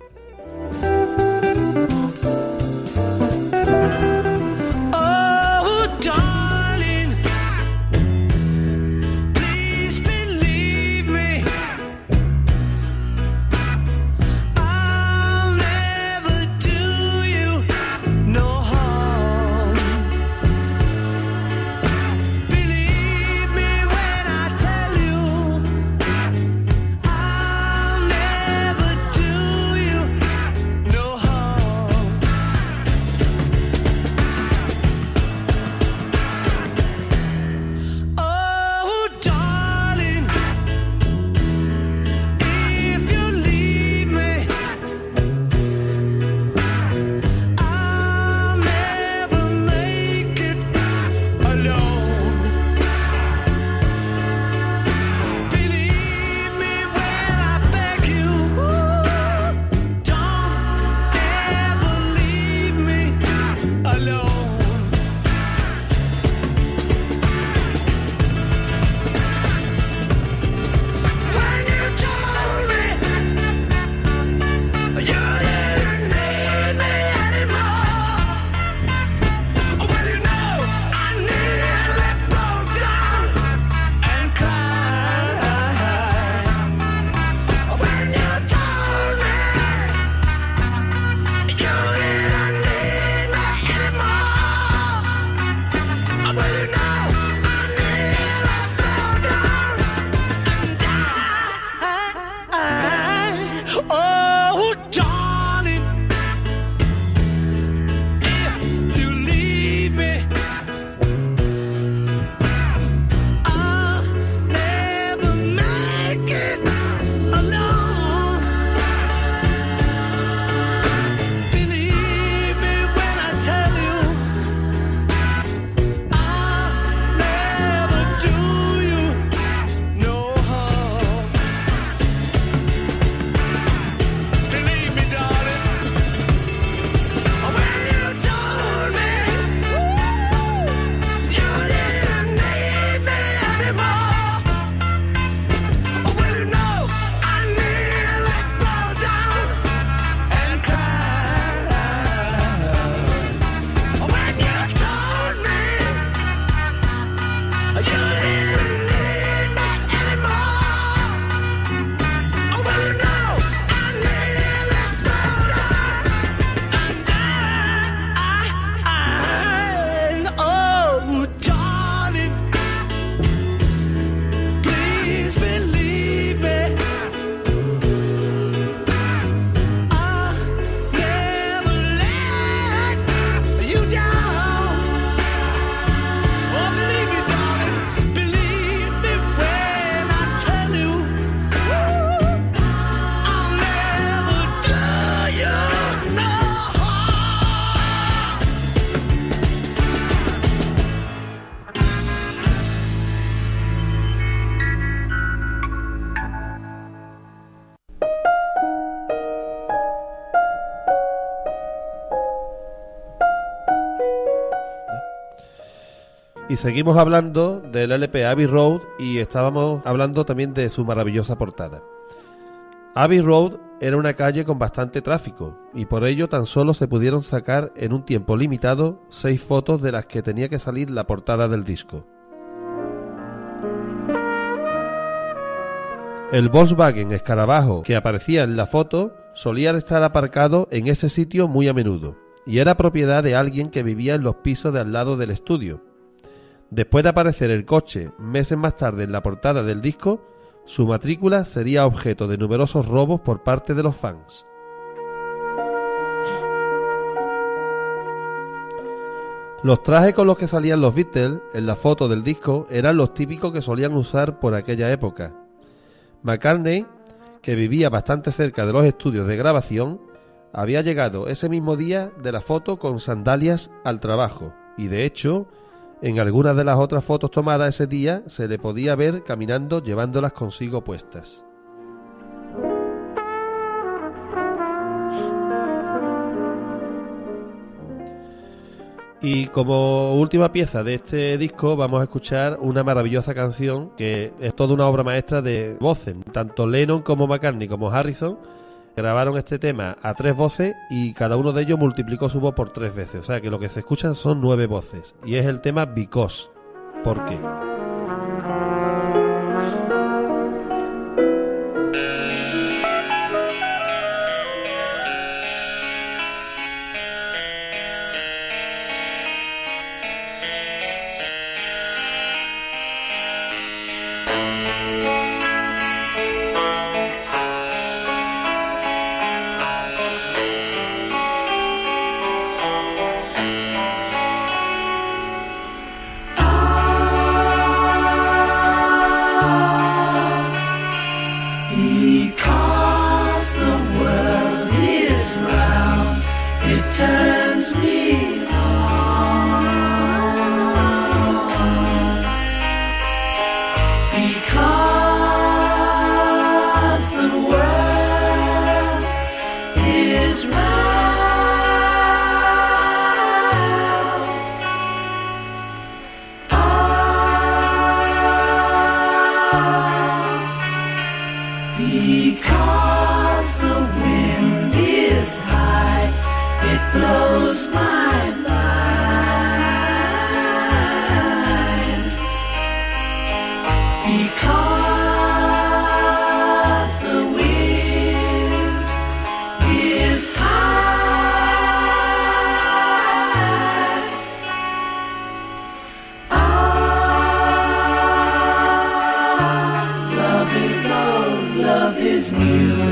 Y seguimos hablando del LP Abbey Road y estábamos hablando también de su maravillosa portada. Abbey Road era una calle con bastante tráfico y por ello tan solo se pudieron sacar en un tiempo limitado seis fotos de las que tenía que salir la portada del disco. El Volkswagen Escarabajo que aparecía en la foto solía estar aparcado en ese sitio muy a menudo y era propiedad de alguien que vivía en los pisos de al lado del estudio. Después de aparecer el coche meses más tarde en la portada del disco, su matrícula sería objeto de numerosos robos por parte de los fans. Los trajes con los que salían los Beatles en la foto del disco eran los típicos que solían usar por aquella época. McCartney, que vivía bastante cerca de los estudios de grabación, había llegado ese mismo día de la foto con sandalias al trabajo y de hecho en algunas de las otras fotos tomadas ese día se le podía ver caminando llevándolas consigo puestas. Y como última pieza de este disco vamos a escuchar una maravillosa canción que es toda una obra maestra de voces. Tanto Lennon como McCartney como Harrison grabaron este tema a tres voces y cada uno de ellos multiplicó su voz por tres veces. O sea que lo que se escuchan son nueve voces. Y es el tema Because. ¿Por qué? Is new.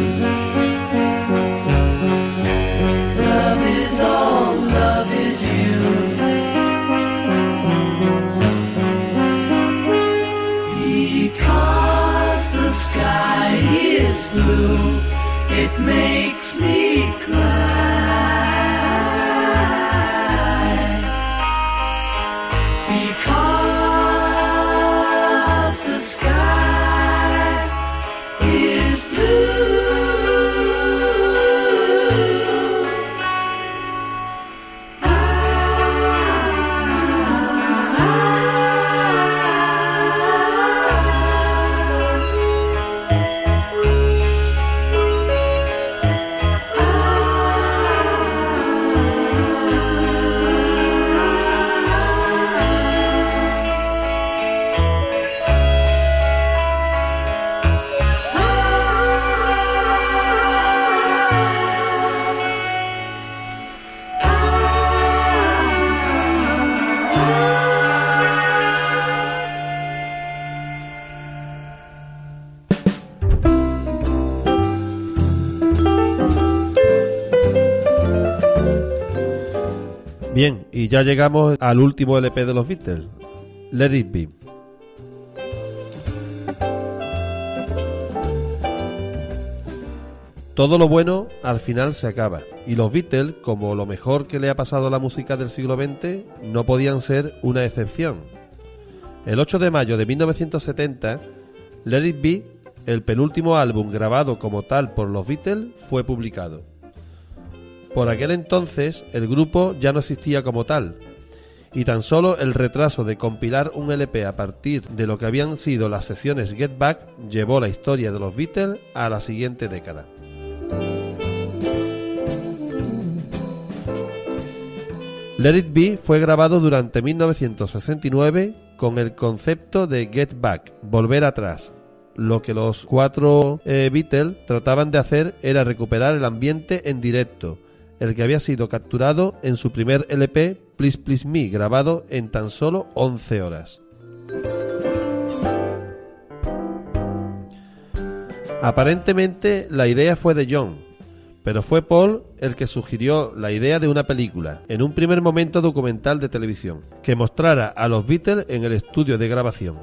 Ya llegamos al último LP de los Beatles, Let It Be. Todo lo bueno al final se acaba, y los Beatles, como lo mejor que le ha pasado a la música del siglo XX, no podían ser una excepción. El 8 de mayo de 1970, Let It Be, el penúltimo álbum grabado como tal por los Beatles, fue publicado. Por aquel entonces el grupo ya no existía como tal, y tan solo el retraso de compilar un LP a partir de lo que habían sido las sesiones Get Back llevó la historia de los Beatles a la siguiente década. Let It Be fue grabado durante 1969 con el concepto de Get Back, volver atrás. Lo que los cuatro eh, Beatles trataban de hacer era recuperar el ambiente en directo, el que había sido capturado en su primer LP Please Please Me, grabado en tan solo 11 horas. Aparentemente la idea fue de John, pero fue Paul el que sugirió la idea de una película, en un primer momento documental de televisión, que mostrara a los Beatles en el estudio de grabación.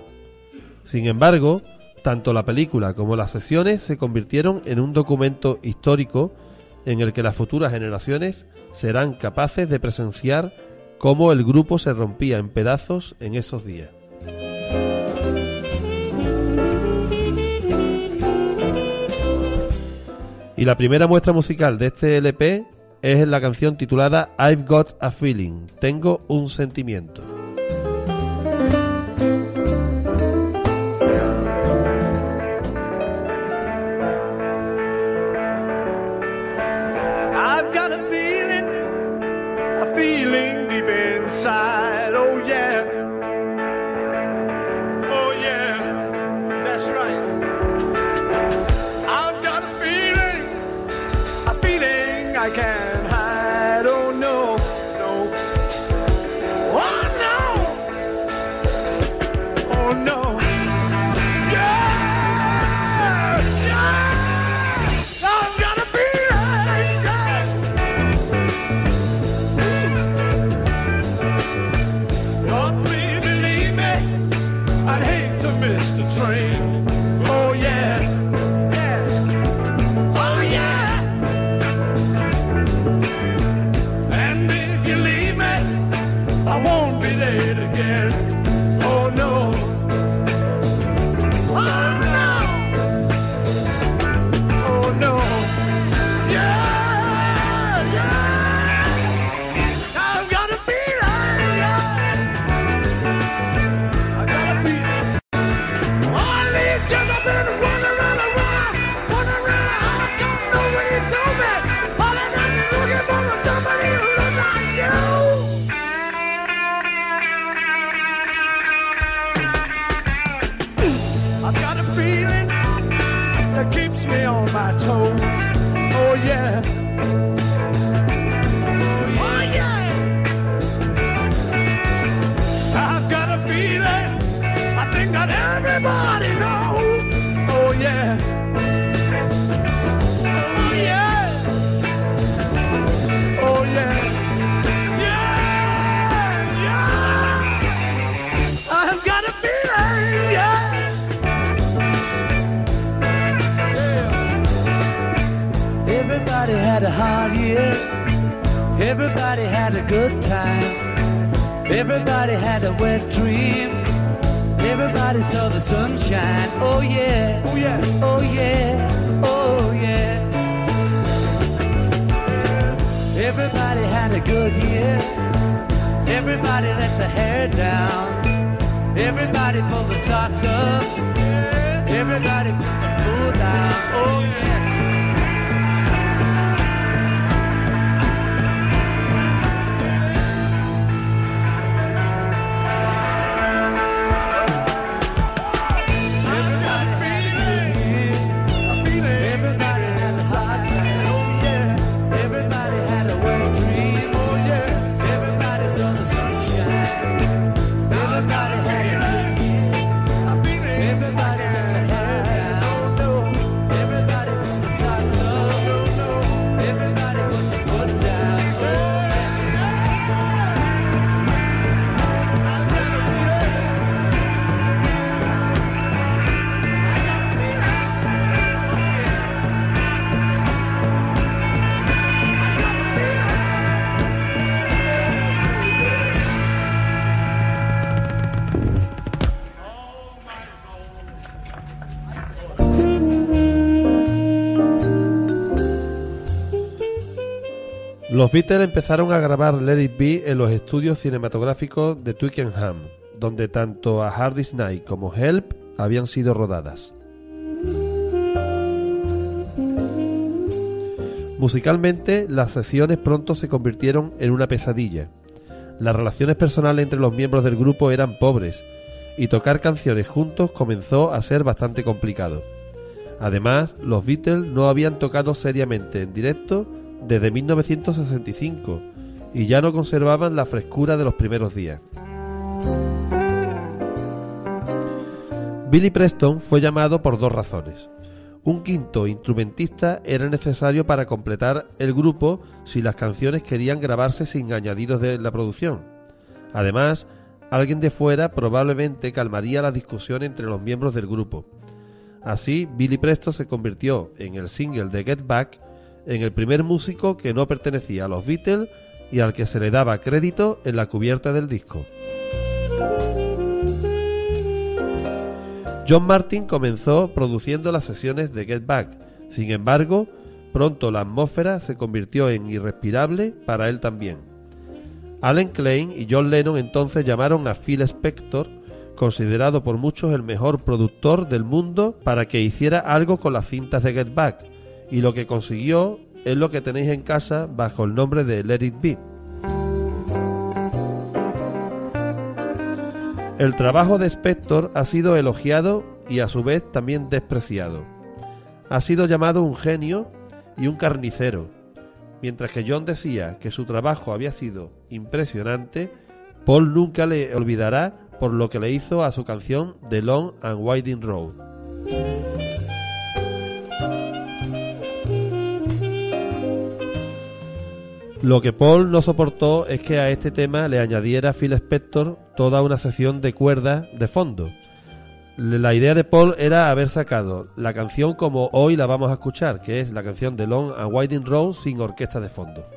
Sin embargo, tanto la película como las sesiones se convirtieron en un documento histórico en el que las futuras generaciones serán capaces de presenciar cómo el grupo se rompía en pedazos en esos días. Y la primera muestra musical de este LP es la canción titulada I've Got a Feeling, Tengo un sentimiento. Los Beatles empezaron a grabar Let It Be en los estudios cinematográficos de Twickenham, donde tanto A Hard Day's Night como Help habían sido rodadas. Musicalmente, las sesiones pronto se convirtieron en una pesadilla. Las relaciones personales entre los miembros del grupo eran pobres, y tocar canciones juntos comenzó a ser bastante complicado. Además, los Beatles no habían tocado seriamente en directo desde 1965 y ya no conservaban la frescura de los primeros días. Billy Preston fue llamado por dos razones. Un quinto instrumentista era necesario para completar el grupo si las canciones querían grabarse sin añadidos de la producción. Además, alguien de fuera probablemente calmaría la discusión entre los miembros del grupo. Así, Billy Preston se convirtió en el single de Get Back en el primer músico que no pertenecía a los Beatles y al que se le daba crédito en la cubierta del disco. John Martin comenzó produciendo las sesiones de Get Back. Sin embargo, pronto la atmósfera se convirtió en irrespirable para él también. Alan Klein y John Lennon entonces llamaron a Phil Spector, considerado por muchos el mejor productor del mundo, para que hiciera algo con las cintas de Get Back, y lo que consiguió es lo que tenéis en casa bajo el nombre de Let It Be. El trabajo de Spector ha sido elogiado y a su vez también despreciado. Ha sido llamado un genio y un carnicero. Mientras que John decía que su trabajo había sido impresionante, Paul nunca le olvidará por lo que le hizo a su canción The Long and Winding Road. Lo que Paul no soportó es que a este tema le añadiera Phil Spector toda una sesión de cuerdas de fondo. La idea de Paul era haber sacado la canción como hoy la vamos a escuchar, que es la canción de Long and Winding Road sin orquesta de fondo.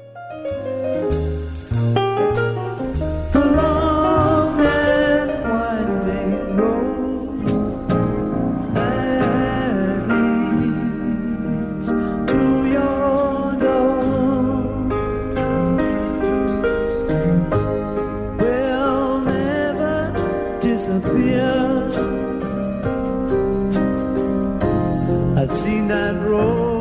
I've seen that road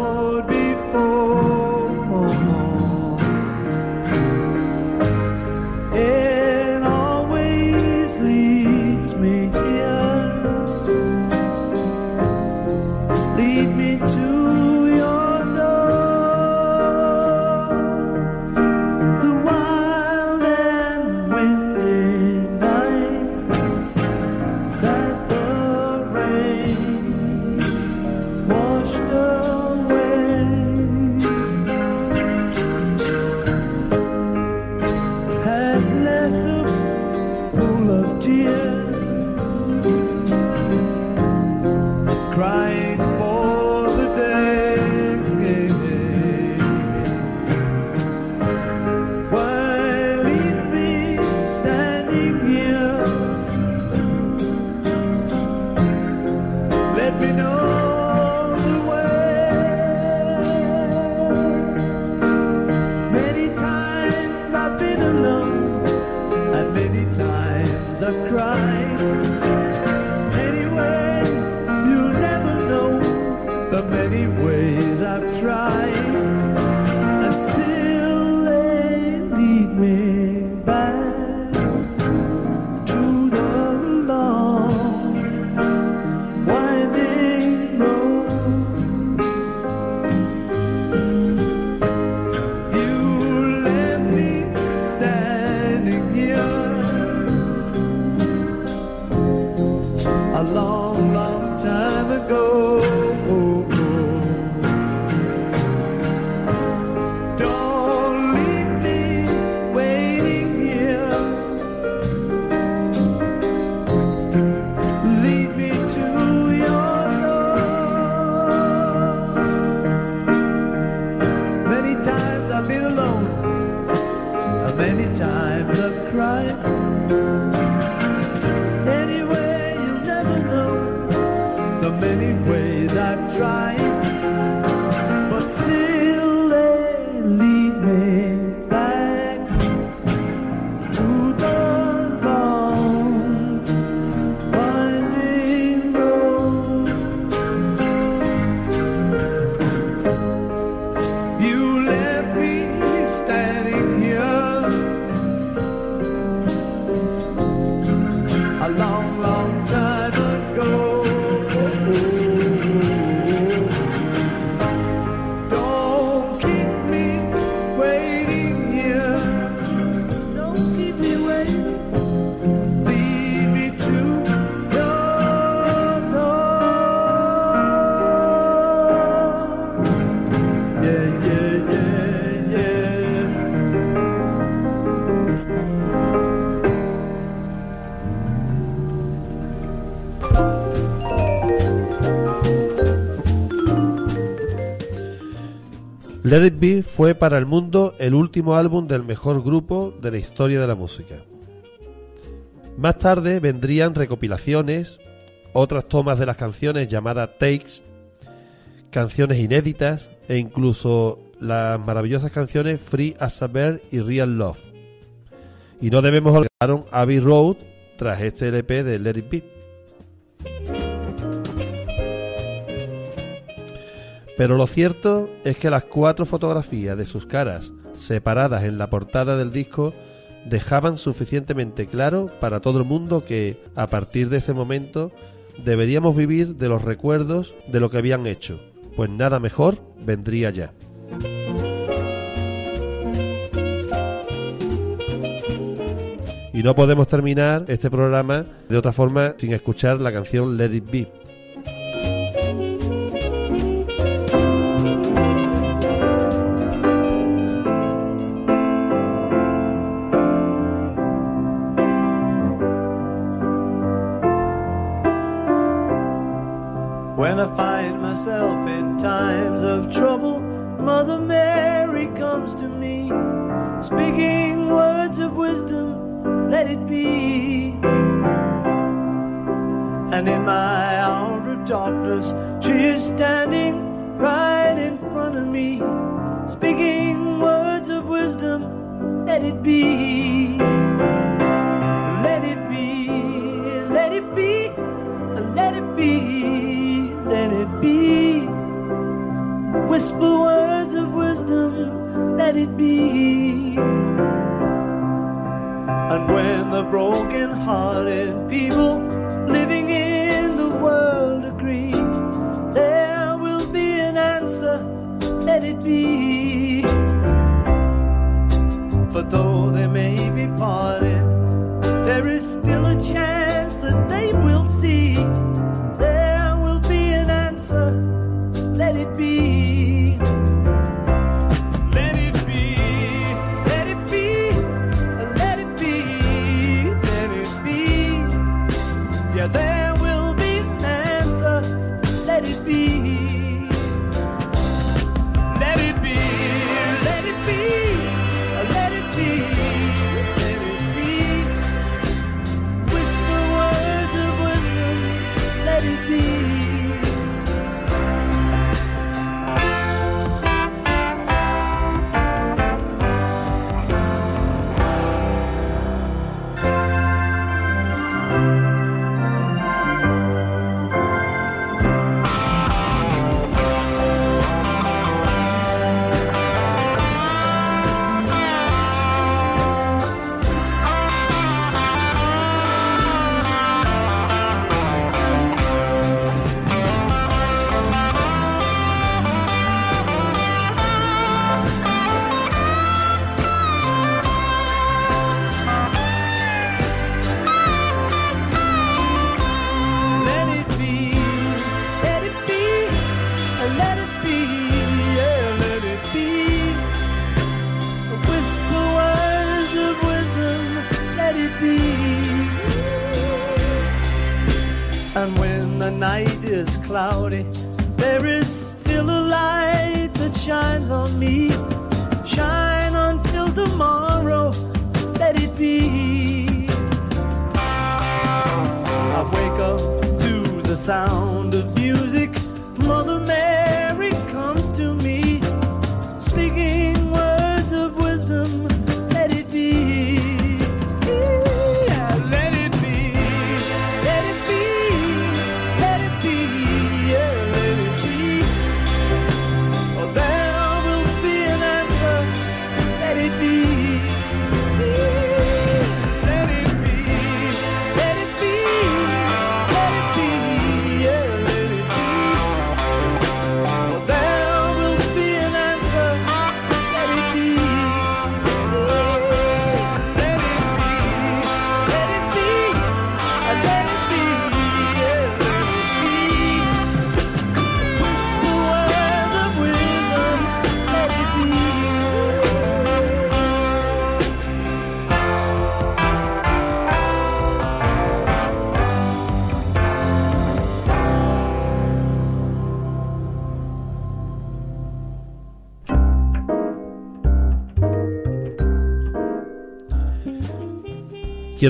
Let It Be fue para el mundo el último álbum del mejor grupo de la historia de la música. Más tarde vendrían recopilaciones, otras tomas de las canciones llamadas takes, canciones inéditas e incluso las maravillosas canciones Free as a Bear y Real Love. Y no debemos olvidar Abbey Road tras este LP de Let It Be. Pero lo cierto es que las cuatro fotografías de sus caras, separadas en la portada del disco, dejaban suficientemente claro para todo el mundo que, a partir de ese momento, deberíamos vivir de los recuerdos de lo que habían hecho, pues nada mejor vendría ya. Y no podemos terminar este programa de otra forma sin escuchar la canción Let It Be,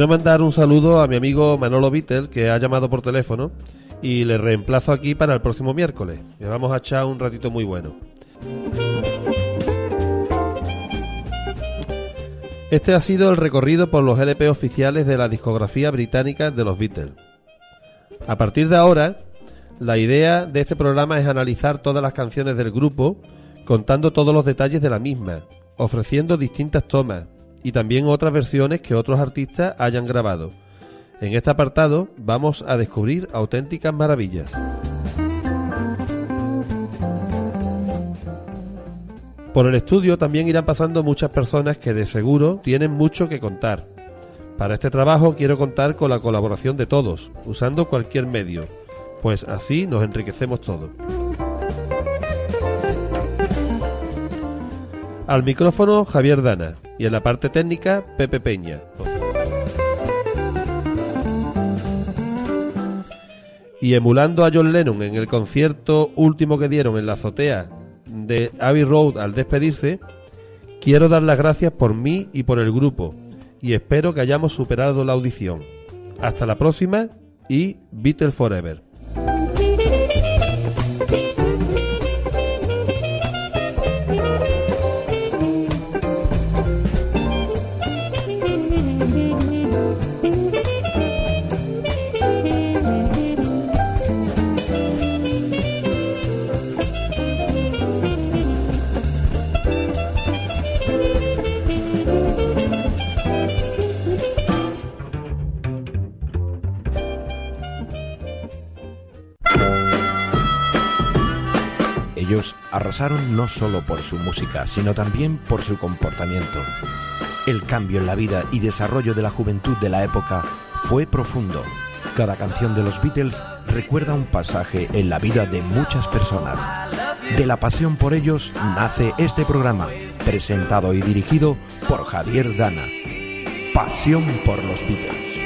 Quiero mandar un saludo a mi amigo Manolo Vittel, que ha llamado por teléfono, y le reemplazo aquí para el próximo miércoles. Le vamos a echar un ratito muy bueno. Este ha sido el recorrido por los LP oficiales de la discografía británica de los Beatles. A partir de ahora, la idea de este programa es analizar todas las canciones del grupo, contando todos los detalles de la misma, ofreciendo distintas tomas y también otras versiones que otros artistas hayan grabado. En este apartado vamos a descubrir auténticas maravillas. Por el estudio también irán pasando muchas personas que de seguro tienen mucho que contar. Para este trabajo quiero contar con la colaboración de todos, usando cualquier medio, pues así nos enriquecemos todos. Al micrófono Javier Dana y en la parte técnica Pepe Peña. Y emulando a John Lennon en el concierto último que dieron en la azotea de Abbey Road al despedirse, quiero dar las gracias por mí y por el grupo, y espero que hayamos superado la audición. Hasta la próxima y Beatles Forever. Arrasaron no solo por su música, sino también por su comportamiento. El cambio en la vida y desarrollo de la juventud de la época fue profundo. Cada canción de los Beatles recuerda un pasaje en la vida de muchas personas. De la pasión por ellos nace este programa, presentado y dirigido por Javier Dana. Pasión por los Beatles.